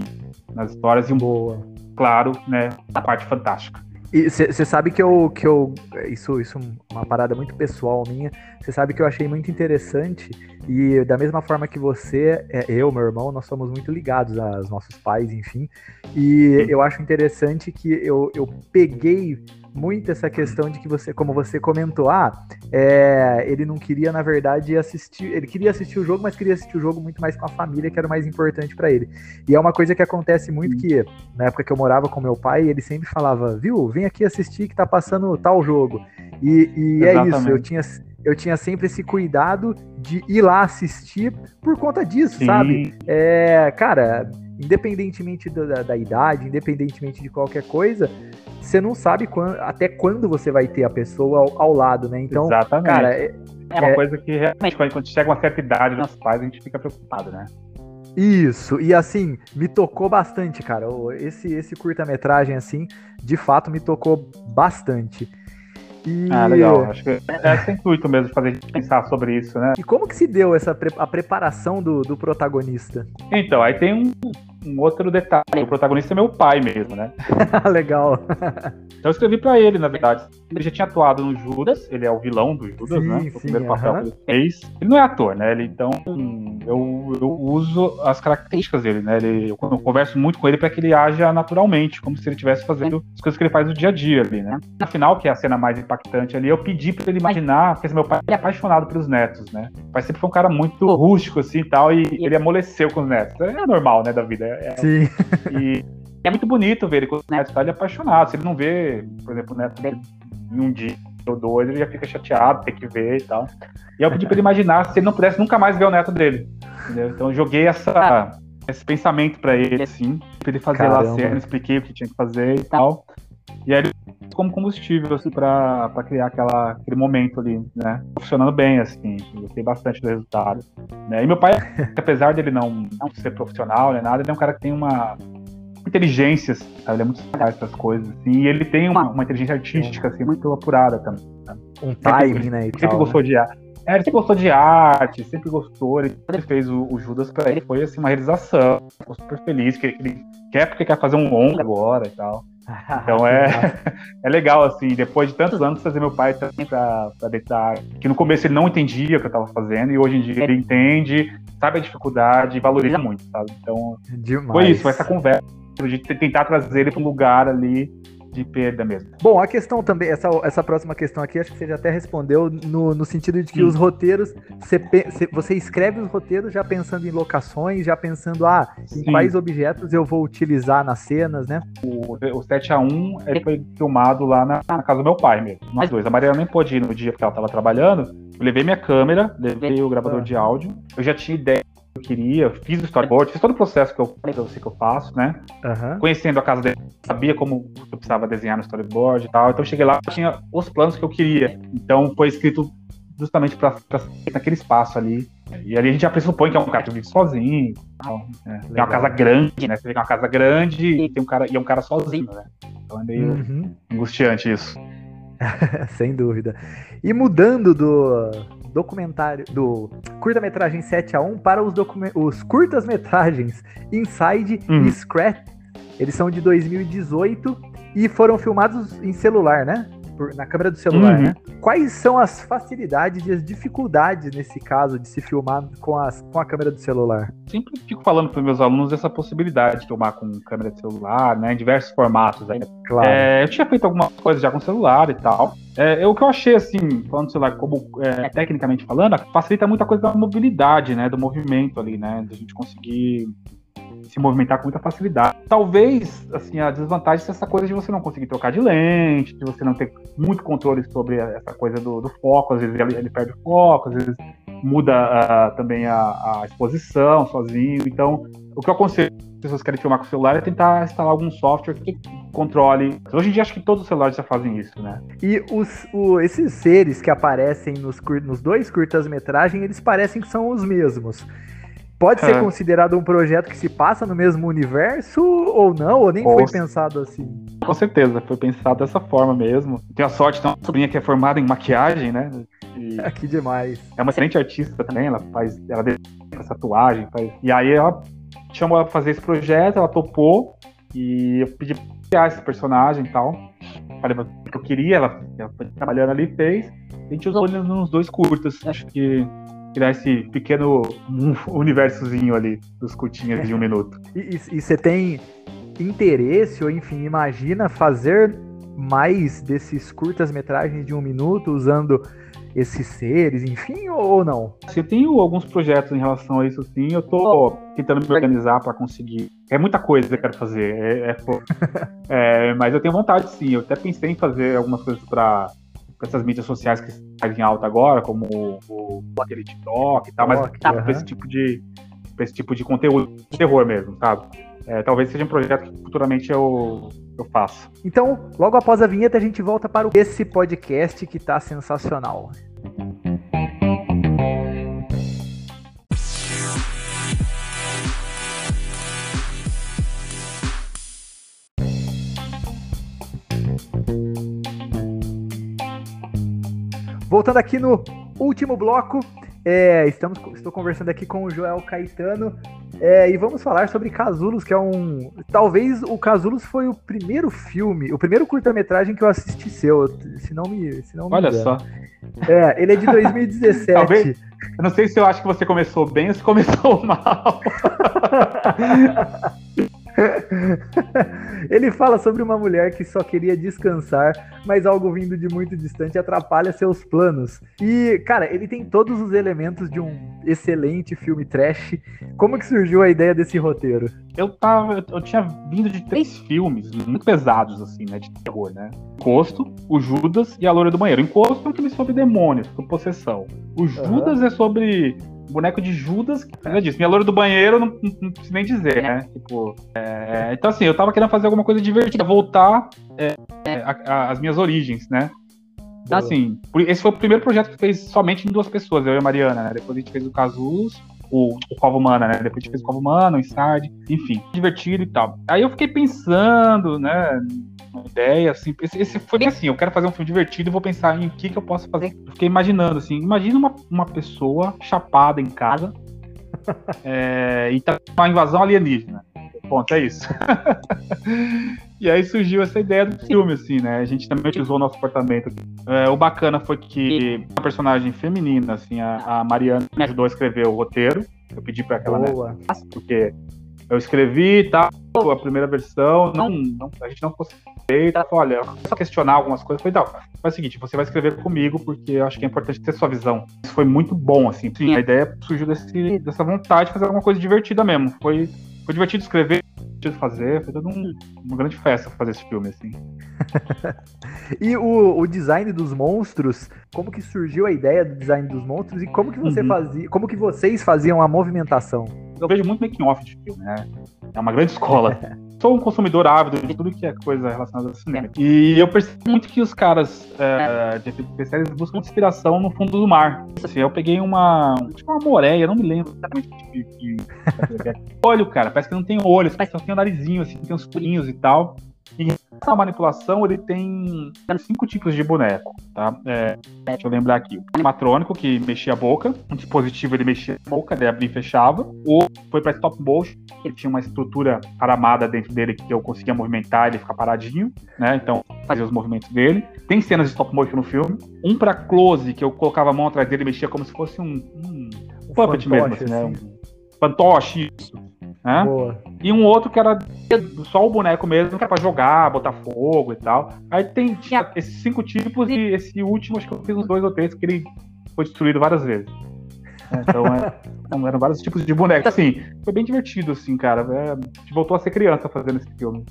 nas histórias. E, Boa. claro, né? A parte fantástica. E você sabe que eu, que eu. Isso, isso é uma parada muito pessoal minha. Você sabe que eu achei muito interessante. E da mesma forma que você, é, eu, meu irmão, nós somos muito ligados aos nossos pais, enfim. E eu acho interessante que eu, eu peguei muito essa questão de que você, como você comentou, ah, é, ele não queria, na verdade, assistir. Ele queria assistir o jogo, mas queria assistir o jogo muito mais com a família, que era o mais importante para ele. E é uma coisa que acontece muito que, na época que eu morava com meu pai, ele sempre falava, viu, vem aqui assistir que tá passando tal jogo. E, e é isso, eu tinha, eu tinha sempre esse cuidado de ir lá assistir por conta disso, Sim. sabe? É, cara, independentemente da, da, idade, independentemente de qualquer coisa, você não sabe quando, até quando você vai ter a pessoa ao, ao lado, né? Então, Exatamente. cara, é, é uma é... coisa que realmente quando chega uma certa idade, nossos pais, a gente fica preocupado, né? Isso, e assim, me tocou bastante, cara. Esse, esse curta-metragem, assim, de fato me tocou bastante. E... Ah, legal. Acho que é esse intuito mesmo de fazer a gente pensar sobre isso, né? E como que se deu essa a preparação do, do protagonista? Então, aí tem um, um outro detalhe. O protagonista é meu pai mesmo, né? Legal. então eu escrevi para ele, na verdade. Ele já tinha atuado no Judas, ele é o vilão do Judas, sim, né? Sim, o primeiro papel uh -huh. que ele fez. Ele não é ator, né? Ele, então eu, eu uso as características dele, né? Ele, eu, eu converso muito com ele para que ele haja naturalmente, como se ele estivesse fazendo as coisas que ele faz no dia a dia ali, né? Na final, que é a cena mais impactante ali, eu pedi para ele imaginar, porque meu pai é apaixonado pelos netos, né? O pai sempre foi um cara muito rústico assim e tal, e ele amoleceu com os netos. É normal, né, da vida. É, Sim. E é muito bonito ver ele com os netos, tá? Ele é apaixonado. Se ele não vê, por exemplo, o neto dele em um dia ou dois, ele já fica chateado, tem que ver e tal. E eu pedi pra ele imaginar se ele não pudesse nunca mais ver o neto dele. Entendeu? Então eu joguei essa, esse pensamento para ele, assim, pra ele fazer Caramba. lá a cena, expliquei o que tinha que fazer e tal. E aí ele como combustível, assim, pra, pra criar aquela, aquele momento ali, né? Funcionando bem, assim, gostei bastante do resultado. Né? E meu pai, apesar dele não, não ser profissional, nem nada, ele é um cara que tem uma inteligência, sabe? Ele é muito capaz essas coisas, assim, e ele tem uma, uma inteligência artística, assim, muito apurada também. Sabe? Um time, né? Sempre tal, gostou né? de arte. É, ele sempre gostou de arte, sempre gostou. Ele, ele fez o, o, Judas pra ele, foi assim, uma realização. Ficou super feliz, que ele quer porque quer fazer um longo agora e tal. Então é, é legal, assim, depois de tantos anos, trazer meu pai também pra, pra deitar. Que no começo ele não entendia o que eu tava fazendo, e hoje em dia ele entende, sabe a dificuldade e valoriza muito, sabe? Então, Demais. foi isso, foi essa conversa de tentar trazer ele para um lugar ali de perda mesmo. Bom, a questão também, essa, essa próxima questão aqui, acho que você já até respondeu no, no sentido de que Sim. os roteiros, você, você escreve os roteiros já pensando em locações, já pensando, ah, em Sim. quais objetos eu vou utilizar nas cenas, né? O, o 7x1 ele foi filmado lá na, na, casa do meu pai mesmo, nós dois. A Mariana nem pôde ir no dia porque ela estava trabalhando, eu levei minha câmera, levei o gravador de áudio, eu já tinha ideia eu queria, fiz o storyboard, fiz todo o processo que eu falei pra você que eu faço, né? Uhum. Conhecendo a casa dele, sabia como eu precisava desenhar no storyboard e tal. Então cheguei lá, tinha os planos que eu queria. Então foi escrito justamente para naquele espaço ali. E ali a gente já pressupõe que é um cara que vive sozinho. né? Tem uma casa grande, né? Você vê que é uma casa grande e tem um cara e é um cara sozinho, né? Então é meio uhum. angustiante isso. Sem dúvida. E mudando do, documentário do curta-metragem 7 a 1 para os, os curtas-metragens Inside hum. e Scratch. Eles são de 2018 e foram filmados em celular, né? Por, na câmera do celular, uhum. né? Quais são as facilidades e as dificuldades nesse caso de se filmar com, as, com a câmera do celular? Sempre fico falando para meus alunos dessa possibilidade de filmar com câmera de celular, né? Em diversos formatos ainda. Claro. É, eu tinha feito alguma coisa já com celular e tal. É, o que eu achei, assim, falando do celular, como é, tecnicamente falando, facilita muita coisa da mobilidade, né? Do movimento ali, né? Da gente conseguir se movimentar com muita facilidade. Talvez, assim, a desvantagem seja essa coisa de você não conseguir trocar de lente, de você não ter muito controle sobre essa coisa do, do foco, às vezes ele, ele, perde o foco, às vezes muda uh, também a, a, exposição sozinho. Então, o que eu aconselho as pessoas que querem filmar com o celular é tentar instalar algum software que controle. Hoje em dia acho que todos os celulares já fazem isso, né? E os, o, esses seres que aparecem nos, nos dois curtas-metragens, eles parecem que são os mesmos. Pode ser é. considerado um projeto que se passa no mesmo universo ou não? Ou nem foi pensado assim? Com certeza, foi pensado dessa forma mesmo. Tenho a sorte de ter uma sobrinha que é formada em maquiagem, né? E que demais. É uma excelente artista também, ela faz. Ela faz tatuagem, faz. E aí ela chamou ela pra fazer esse projeto, ela topou. E eu pedi pra criar esse personagem e tal. Falei o que eu queria, ela, ela foi trabalhando ali e fez. A gente usou nos dois curtas. Acho que criar esse pequeno universozinho ali dos curtinhas de um minuto. E você tem interesse, ou enfim, imagina fazer mais desses curtas-metragens de um minuto usando esses seres, enfim, ou não? Eu tenho alguns projetos em relação a isso, sim. Eu tô tentando me organizar para conseguir. É muita coisa que eu quero fazer. É, é, é, mas eu tenho vontade, sim. Eu até pensei em fazer algumas coisas para essas mídias sociais que estão em alta agora, como o, o aquele TikTok e tal, mas tá, uhum. esse tipo de esse tipo de conteúdo de terror mesmo, sabe? É, talvez seja um projeto que futuramente eu, eu faço. Então, logo após a vinheta, a gente volta para esse podcast que está sensacional. Voltando aqui no último bloco, é, estamos, estou conversando aqui com o Joel Caetano é, e vamos falar sobre Casulos, que é um. Talvez o Casulos foi o primeiro filme, o primeiro curta-metragem que eu assisti seu, se não me, se não me Olha engano. só. É, ele é de 2017. Talvez, eu não sei se eu acho que você começou bem ou se começou mal. Ele fala sobre uma mulher que só queria descansar, mas algo vindo de muito distante atrapalha seus planos. E, cara, ele tem todos os elementos de um excelente filme trash. Como que surgiu a ideia desse roteiro? Eu tava. Eu tinha vindo de três filmes muito pesados, assim, né? De terror, né? Encosto, o Judas e a Loura do Banheiro. Encosto é um filme sobre demônios, sobre possessão. O Judas uhum. é sobre boneco de Judas, que eu disse, minha loura do banheiro, não, não, não preciso nem dizer, né? Tipo, é, então assim, eu tava querendo fazer alguma coisa divertida, voltar é, às minhas origens, né? Então, assim, esse foi o primeiro projeto que fez somente em duas pessoas, eu e a Mariana, né? Depois a gente fez o Casulos, o, o Cova Humana, né? Depois a gente fez o Cova Humana, o Inside, enfim, divertido e tal. Aí eu fiquei pensando, né? Uma ideia, assim. Esse, esse, foi bem assim, eu quero fazer um filme divertido e vou pensar em o que, que eu posso fazer. Eu fiquei imaginando, assim, imagina uma, uma pessoa chapada em casa é, e tá uma invasão alienígena. Ponto, é isso. e aí surgiu essa ideia do filme, assim, né? A gente também utilizou o nosso comportamento. É, o bacana foi que uma personagem feminina, assim, a, a Mariana me ajudou a escrever o roteiro. Eu pedi para aquela, né? Porque eu escrevi e tal, a primeira versão, não, não, a gente não conseguiu. Falou, olha, só questionar algumas coisas. Falei, não, faz o seguinte, você vai escrever comigo, porque eu acho que é importante ter sua visão. Isso foi muito bom, assim. Sim, a ideia surgiu desse, dessa vontade de fazer alguma coisa divertida mesmo. Foi, foi divertido escrever, divertido fazer, foi toda um, uma grande festa fazer esse filme, assim. e o, o design dos monstros, como que surgiu a ideia do design dos monstros e como que você uhum. fazia, como que vocês faziam a movimentação? eu vejo muito making off de filme, né? É uma grande escola. Sou um consumidor ávido de tudo que é coisa relacionada ao cinema. E eu percebo muito que os caras é, de efeitos especiais buscam inspiração no fundo do mar. Assim, eu peguei uma. Tipo uma moreia, não me lembro Olho, cara, parece que não tem olhos, parece que só tem um narizinho, assim, tem uns pulinhos e tal. E essa manipulação, ele tem cinco tipos de boneco, tá? É, deixa eu lembrar aqui. O animatrônico, que mexia a boca. Um dispositivo, ele mexia a boca, ele abria e fechava. O foi para stop motion, ele tinha uma estrutura aramada dentro dele que eu conseguia movimentar ele ficar paradinho, né? Então, fazia os movimentos dele. Tem cenas de stop motion no filme. Um para close, que eu colocava a mão atrás dele e mexia como se fosse um, um, um puppet mesmo, assim, né? assim. Um fantoche, isso. Né? E um outro que era só o boneco mesmo, que era pra jogar, botar fogo e tal. Aí tem, tinha esses cinco tipos e esse último, acho que eu fiz uns dois ou três, que ele foi destruído várias vezes. Então, é, então, eram vários tipos de bonecos. Assim, foi bem divertido, assim, cara. É, a gente voltou a ser criança fazendo esse filme.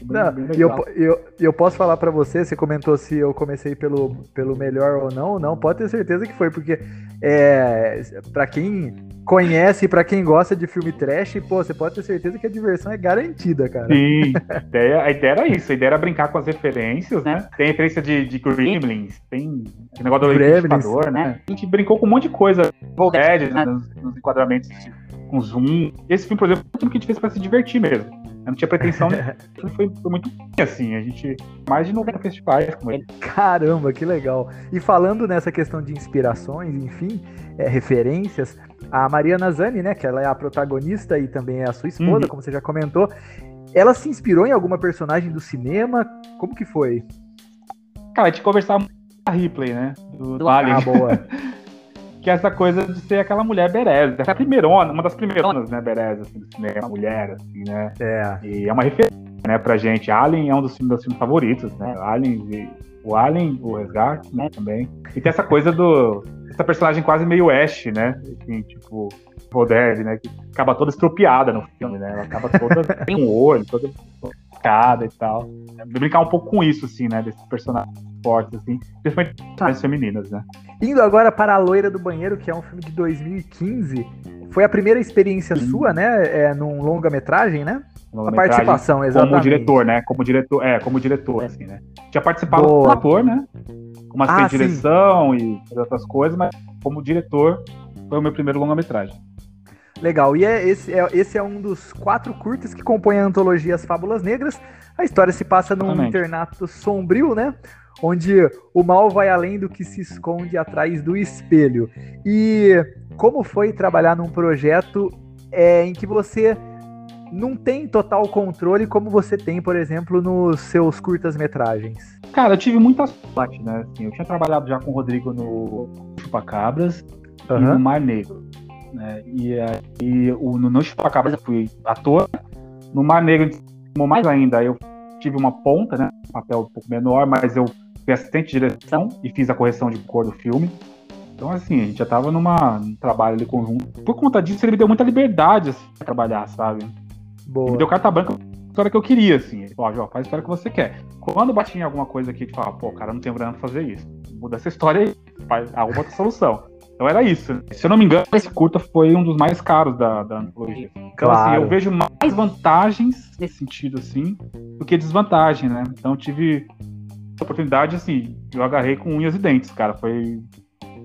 e eu, eu, eu posso falar para você, você comentou se eu comecei pelo, pelo melhor ou não. Não, pode ter certeza que foi, porque é, para quem conhece, para quem gosta de filme trash, pô, você pode ter certeza que a diversão é garantida, cara. Sim, a ideia, a ideia era isso, a ideia era brincar com as referências, né? Tem referência de, de Gremlins, tem o negócio do identificador, né? A gente brincou com um monte de coisa, Dead, né? nos, nos enquadramentos com zoom. Esse filme, por exemplo, foi filme que a gente fez pra se divertir mesmo. Eu não tinha pretensão, foi, foi muito assim, a gente mais de 90 festivais com ele. Caramba, que legal. E falando nessa questão de inspirações, enfim, é, referências, a Maria Nazani, né, que ela é a protagonista e também é a sua esposa, uhum. como você já comentou, ela se inspirou em alguma personagem do cinema? Como que foi? Cara, a gente conversava Ripley, né? Do, do Alien. Ah, boa. que é essa coisa de ser aquela mulher bereza. Essa é a primeira, uma das primeiras, né, bereza, assim, do cinema, mulher, assim, né? É. E é uma referência né, pra gente. Alien é um dos filmes, dos filmes favoritos, né? Alien, o Alien, o Resgate, né, também. E tem essa coisa do. Essa personagem quase meio Ash, né? Assim, tipo, Roderd, né? Que acaba toda estropiada no filme, né? Ela acaba toda. tem um olho, toda escada e tal. Brincar um pouco com isso, assim, né? Desses personagens fortes, assim. Principalmente personagens femininas, né? Indo agora para A Loira do Banheiro, que é um filme de 2015. Foi a primeira experiência Sim. sua, né? É, num longa-metragem, né? a participação, exatamente. Como diretor, né? Como diretor, é, como diretor, assim, né? Tinha participado Boa. como ator, né? Como assistente ah, de direção sim. e outras coisas, mas como diretor foi o meu primeiro longa-metragem. Legal, e é, esse, é, esse é um dos quatro curtas que compõem a antologia As Fábulas Negras. A história se passa num Exatamente. internato sombrio, né? Onde o mal vai além do que se esconde atrás do espelho. E como foi trabalhar num projeto é, em que você não tem total controle como você tem, por exemplo, nos seus curtas-metragens? Cara, eu tive muita sorte, né? Assim, eu tinha trabalhado já com o Rodrigo no Chupacabras uhum. e no Mar Negro. Né? E aí, o, no, no Chupacabras eu fui ator, no Mar Negro, mais ainda, eu tive uma ponta, né? Um papel um pouco menor, mas eu fui assistente de direção e fiz a correção de cor do filme. Então, assim, a gente já tava numa, num trabalho ali conjunto. Por conta disso, ele me deu muita liberdade, assim, pra trabalhar, sabe? Boa. Me deu carta branca a história que eu queria, assim. Ele falou, ó, faz a história que você quer. Quando batia em alguma coisa aqui, a gente falava, pô, cara, não tem grana pra fazer isso. Muda essa história aí, faz, arruma outra solução. Então era isso. Se eu não me engano, esse curta foi um dos mais caros da, da antologia. Então, claro. assim, eu vejo mais vantagens nesse sentido, assim, do que desvantagem, né? Então tive a oportunidade, assim, eu agarrei com unhas e dentes, cara. Foi,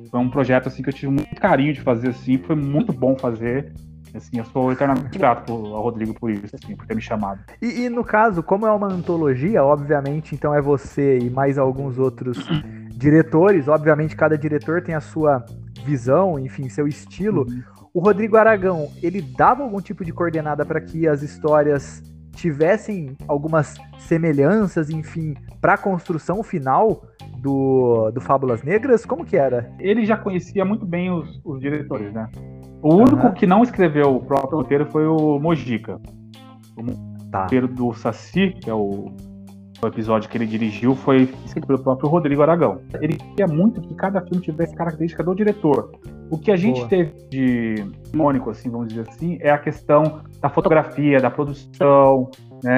foi um projeto, assim, que eu tive muito carinho de fazer, assim. Foi muito bom fazer. Assim, eu sou eternamente grato ao Rodrigo por isso, assim, por ter me chamado. E, e, no caso, como é uma antologia, obviamente, então é você e mais alguns outros diretores. Obviamente, cada diretor tem a sua visão, enfim, seu estilo. Uhum. O Rodrigo Aragão, ele dava algum tipo de coordenada para que as histórias tivessem algumas semelhanças, enfim, para a construção final do, do Fábulas Negras? Como que era? Ele já conhecia muito bem os, os diretores, né? O único uhum. que não escreveu o próprio roteiro foi o Mojica. O tá. roteiro do Saci, que é o, o, episódio que ele dirigiu, foi escrito pelo próprio Rodrigo Aragão. Ele queria muito que cada filme tivesse característica do diretor. O que a gente Boa. teve de mônico, assim, vamos dizer assim, é a questão da fotografia, da produção, né?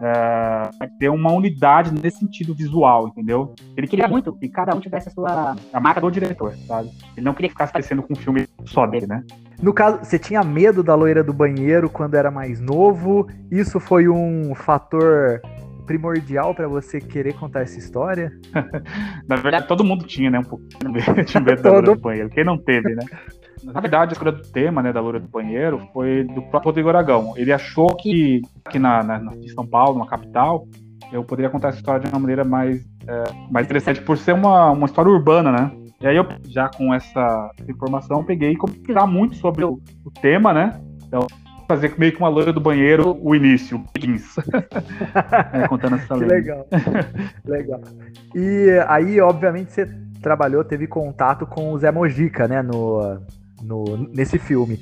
uh, ter uma unidade nesse sentido visual, entendeu? Ele queria muito que cada um tivesse a sua a marca do diretor, sabe? Ele não queria que ficasse crescendo com um filme só dele, né? No caso, você tinha medo da loira do banheiro quando era mais novo? Isso foi um fator primordial para você querer contar essa história? Na verdade, todo mundo tinha, né? Um pouco de medo da loira do banheiro. Quem não teve, né? Na verdade, a escolha do tema, né, da Loura do Banheiro, foi do próprio Rodrigo Aragão. Ele achou que aqui na, na, na São Paulo, na capital, eu poderia contar essa história de uma maneira mais, é, mais interessante, por ser uma, uma história urbana, né? E aí eu, já com essa informação, peguei e a muito sobre o, o tema, né? Então, fazer meio que uma loira do banheiro o início, o é, contando essa lenda. Legal, legal. E aí, obviamente, você trabalhou, teve contato com o Zé Mojica, né, no, no, nesse filme.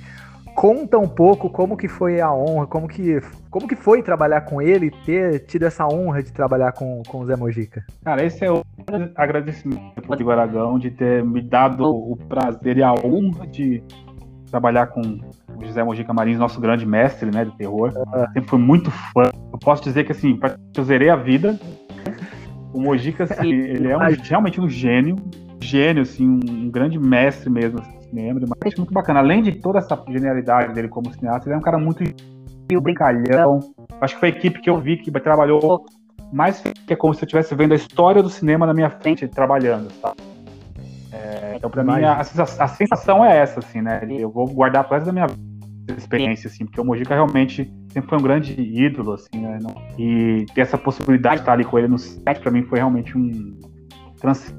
Conta um pouco como que foi a honra, como que, como que foi trabalhar com ele, ter tido essa honra de trabalhar com, com o Zé Mojica. Cara, esse é o agradecimento Rodrigo Aragão de ter me dado o prazer e a honra de trabalhar com o José Mojica Marins, nosso grande mestre, né, do terror. Ah. Sempre fui muito fã. Eu posso dizer que, assim, eu zerei a vida. O Mojica, assim, ele é um, realmente um gênio, gênio, assim, um grande mestre mesmo, assim cinema, mas muito bacana. Além de toda essa genialidade dele como cineasta, ele é um cara muito brincalhão. Acho que foi a equipe que eu vi que trabalhou mais que é como se eu estivesse vendo a história do cinema na minha frente trabalhando, tá? É, então, pra mim, a, a, sensação é essa, assim, né? Eu vou guardar pro resto da minha experiência, assim, porque o Mojica realmente sempre foi um grande ídolo, assim, né? E ter essa possibilidade de estar ali com ele no set, pra mim, foi realmente um trans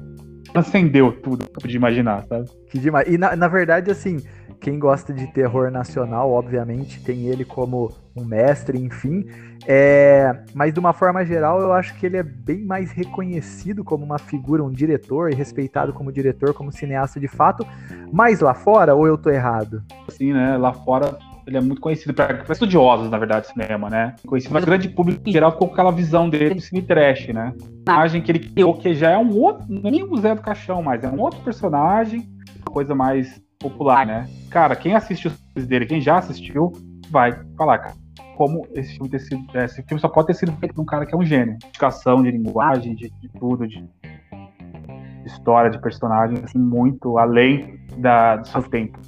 transcendeu tudo que eu podia imaginar, sabe? Que demais. E na, na verdade, assim, quem gosta de terror nacional, obviamente, tem ele como um mestre, enfim. É, mas de uma forma geral, eu acho que ele é bem mais reconhecido como uma figura, um diretor, e respeitado como diretor, como cineasta de fato. Mas lá fora, ou eu tô errado? Sim, né? Lá fora ele é muito conhecido para estudiosos, na verdade, de cinema, né? Conhecido, mas o grande público em geral ficou com aquela visão dele do cine trash, né? A imagem que ele criou, que já é um outro, nem o Zé do Caixão, mas é um outro personagem, uma coisa mais popular, né? Cara, quem assiste os filmes dele, quem já assistiu, vai falar, cara, como esse filme ter sido. Esse filme só pode ter sido feito por um cara que é um gênio. De educação, de linguagem, de, de tudo, de história, de personagem, assim, muito além da, do seu tempo.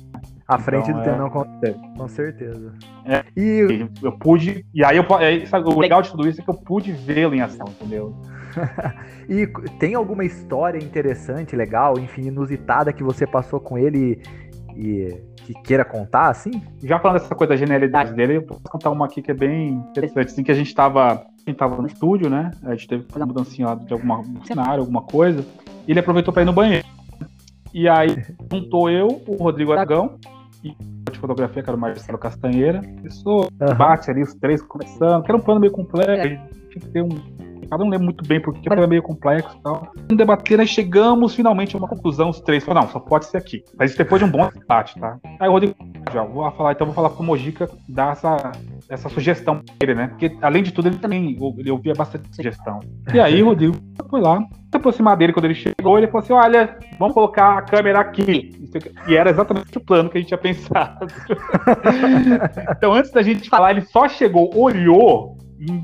À frente então, do é... tempo, com, com certeza. É, e eu pude. E aí eu é, sabe, o legal de tudo isso é que eu pude vê-lo em ação, entendeu? e tem alguma história interessante, legal, enfim, inusitada que você passou com ele e que queira contar, assim? Já falando dessa coisa da genialidade dele, eu posso contar uma aqui que é bem interessante, assim, que a gente tava, a gente tava no estúdio, né? A gente teve uma mudancinha lá de alguma cenário, alguma coisa, e ele aproveitou para ir no banheiro. E aí juntou eu, o Rodrigo Aragão, e de fotografia, que era o Marcelo Castanheira. Pessoa, uhum. bate ali os três começando, que era um plano meio complexo, tinha que ter um cada um lembra muito bem porque era meio complexo e tal. Debater, aí chegamos finalmente a uma conclusão, os três falaram, não, só pode ser aqui. Mas depois de um bom debate, tá? Aí o Rodrigo, já vou falar, então vou falar pro Mojica dar essa, essa sugestão pra ele, né? Porque além de tudo, ele também ele ouvia bastante sugestão. E aí o Rodrigo foi lá, se aproximar dele quando ele chegou, ele falou assim: olha, vamos colocar a câmera aqui. E era exatamente o plano que a gente tinha pensado. então, antes da gente falar, ele só chegou, olhou e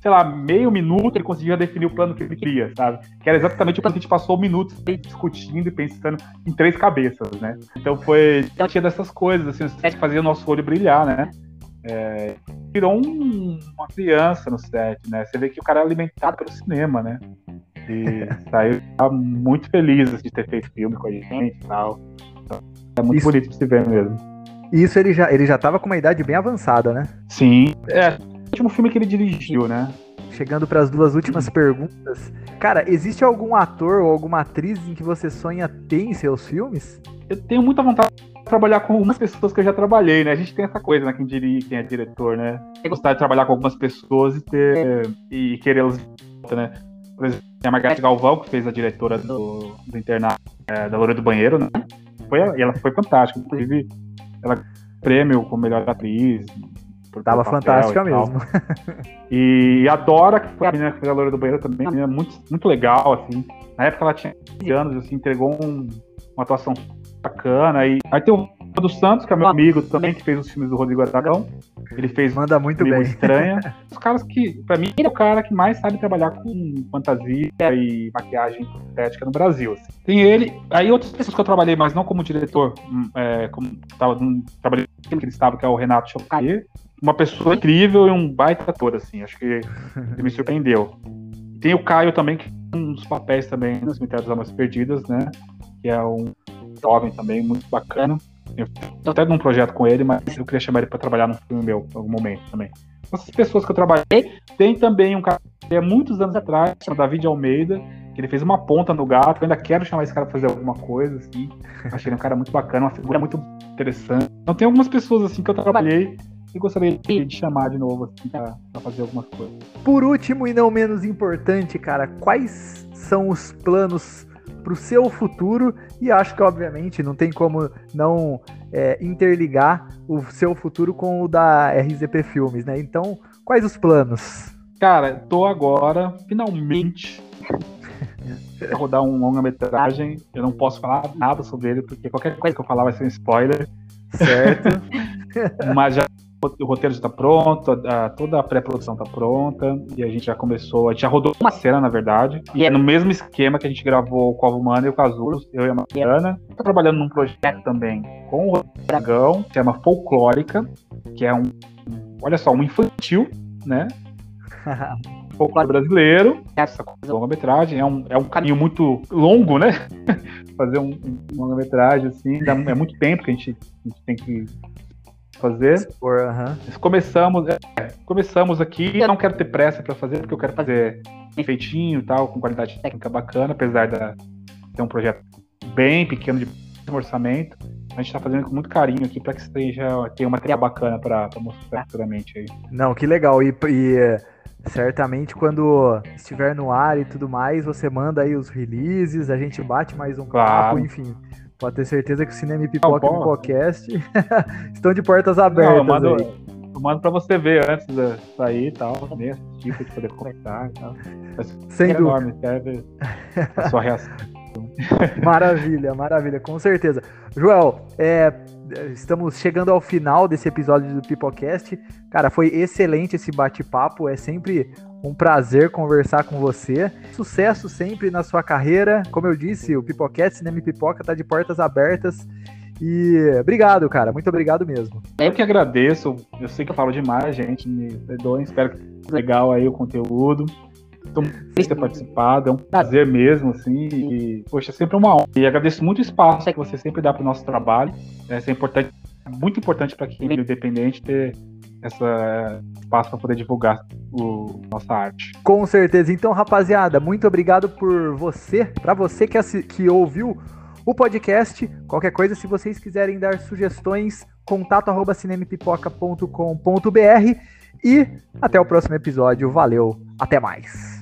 sei lá, meio minuto ele conseguia definir o plano que ele queria, sabe? Que era exatamente o que a gente passou minutos discutindo e pensando em três cabeças, né? Então foi. Tinha dessas coisas, assim, o set fazia o nosso olho brilhar, né? É, virou um, uma criança no set, né? Você vê que o cara é alimentado pelo cinema, né? E saiu tá muito feliz assim, de ter feito filme com a gente e tal. Então, é muito Isso. bonito de se ver mesmo. Isso ele já, ele já tava com uma idade bem avançada, né? Sim. É, último filme que ele dirigiu, né? Chegando para as duas últimas perguntas. Cara, existe algum ator ou alguma atriz em que você sonha ter em seus filmes? Eu tenho muita vontade de trabalhar com algumas pessoas que eu já trabalhei, né? A gente tem essa coisa, né? Quem dirige, quem é diretor, né? Gostar de trabalhar com algumas pessoas e ter e querê-las né? Por exemplo, a Margareth Galvão, que fez a diretora do, do internato é, da Loura do Banheiro, né? Foi, e ela foi fantástica. Inclusive, ela prêmio como melhor atriz, Tava fantástica mesmo. E a Dora, que foi a menina que fez a loira do banheiro também, menina muito, muito legal, assim. Na época ela tinha 15 anos, assim, entregou um, uma atuação bacana. E aí tem o dos Santos, que é meu amigo também, que fez os filmes do Rodrigo Aragão. Ele fez Manda muito bem. Estranha. Os caras que, pra mim, é o cara que mais sabe trabalhar com fantasia e maquiagem estética no Brasil. Assim. Tem ele, aí outras pessoas que eu trabalhei, mas não como diretor, hum, é, como tava, trabalhei que ele estava, que é o Renato Chopier uma pessoa incrível e um baita ator, assim. Acho que ele me surpreendeu. Tem o Caio também, que tem um dos papéis também nas Cemitério das Almas Perdidas, né? Que é um jovem também, muito bacana. Eu tô até num projeto com ele, mas eu queria chamar ele para trabalhar no filme meu em algum momento também. Essas pessoas que eu trabalhei. Tem também um cara que há muitos anos atrás, o David Almeida, que ele fez uma ponta no gato. Eu ainda quero chamar esse cara pra fazer alguma coisa, assim. Achei ele um cara muito bacana, uma figura muito interessante. Então tem algumas pessoas assim que eu trabalhei e gostaria de chamar de novo assim, pra, pra, fazer algumas coisas. Por último e não menos importante, cara, quais são os planos para o seu futuro? E acho que, obviamente, não tem como não é, interligar o seu futuro com o da RZP Filmes, né? Então, quais os planos? Cara, tô agora, finalmente, rodar um longa-metragem. Eu não posso falar nada sobre ele, porque qualquer coisa que eu falar vai ser um spoiler. Certo. Mas já o roteiro já está pronto, a, toda a pré-produção está pronta, e a gente já começou, a gente já rodou uma cena, na verdade, e é no mesmo esquema que a gente gravou o Covo Humano e o Casulo, eu e a Mariana. Estou trabalhando num projeto também com o Dragão, que chama Folclórica, que é um, olha só, um infantil, né? folclore brasileiro, essa longa-metragem, é um, é um caminho muito longo, né? Fazer um, um longa-metragem, assim, dá, é muito tempo que a gente, a gente tem que fazer. Por, uh -huh. Começamos, é, começamos aqui. Eu não quero ter pressa para fazer, porque eu quero fazer feitinho e tal, com qualidade técnica bacana, apesar de ter um projeto bem pequeno de orçamento. A gente está fazendo com muito carinho aqui para que seja tenha uma material bacana para mostrar futuramente aí. Não, que legal. E, e certamente quando estiver no ar e tudo mais, você manda aí os releases, a gente bate mais um claro. papo, enfim Pode ter certeza que o Cinema e Pipoca e Pipocast estão de portas abertas. Não, eu, mando, eu mando pra você ver antes de sair e tal, também assistir pra poder comentar e tal. Sem dúvida. enorme, quero ver a sua reação. maravilha, maravilha, com certeza. Joel, é, estamos chegando ao final desse episódio do Pipocast. Cara, foi excelente esse bate-papo. É sempre um prazer conversar com você. Sucesso sempre na sua carreira. Como eu disse, o Pipocast Cinema e Pipoca tá de portas abertas. E obrigado, cara. Muito obrigado mesmo. Eu que agradeço. Eu sei que eu falo demais, gente. Me perdoem. Espero que legal aí o conteúdo. Estou muito feliz ter participado, é um prazer mesmo, assim, e, poxa, é sempre uma honra. E agradeço muito o espaço que você sempre dá para o nosso trabalho. É importante, muito importante para quem é independente ter essa espaço para poder divulgar o nossa arte. Com certeza. Então, rapaziada, muito obrigado por você, para você que, que ouviu o podcast. Qualquer coisa, se vocês quiserem dar sugestões, contato arroba cinemepipoca.com.br e até o próximo episódio. Valeu, até mais.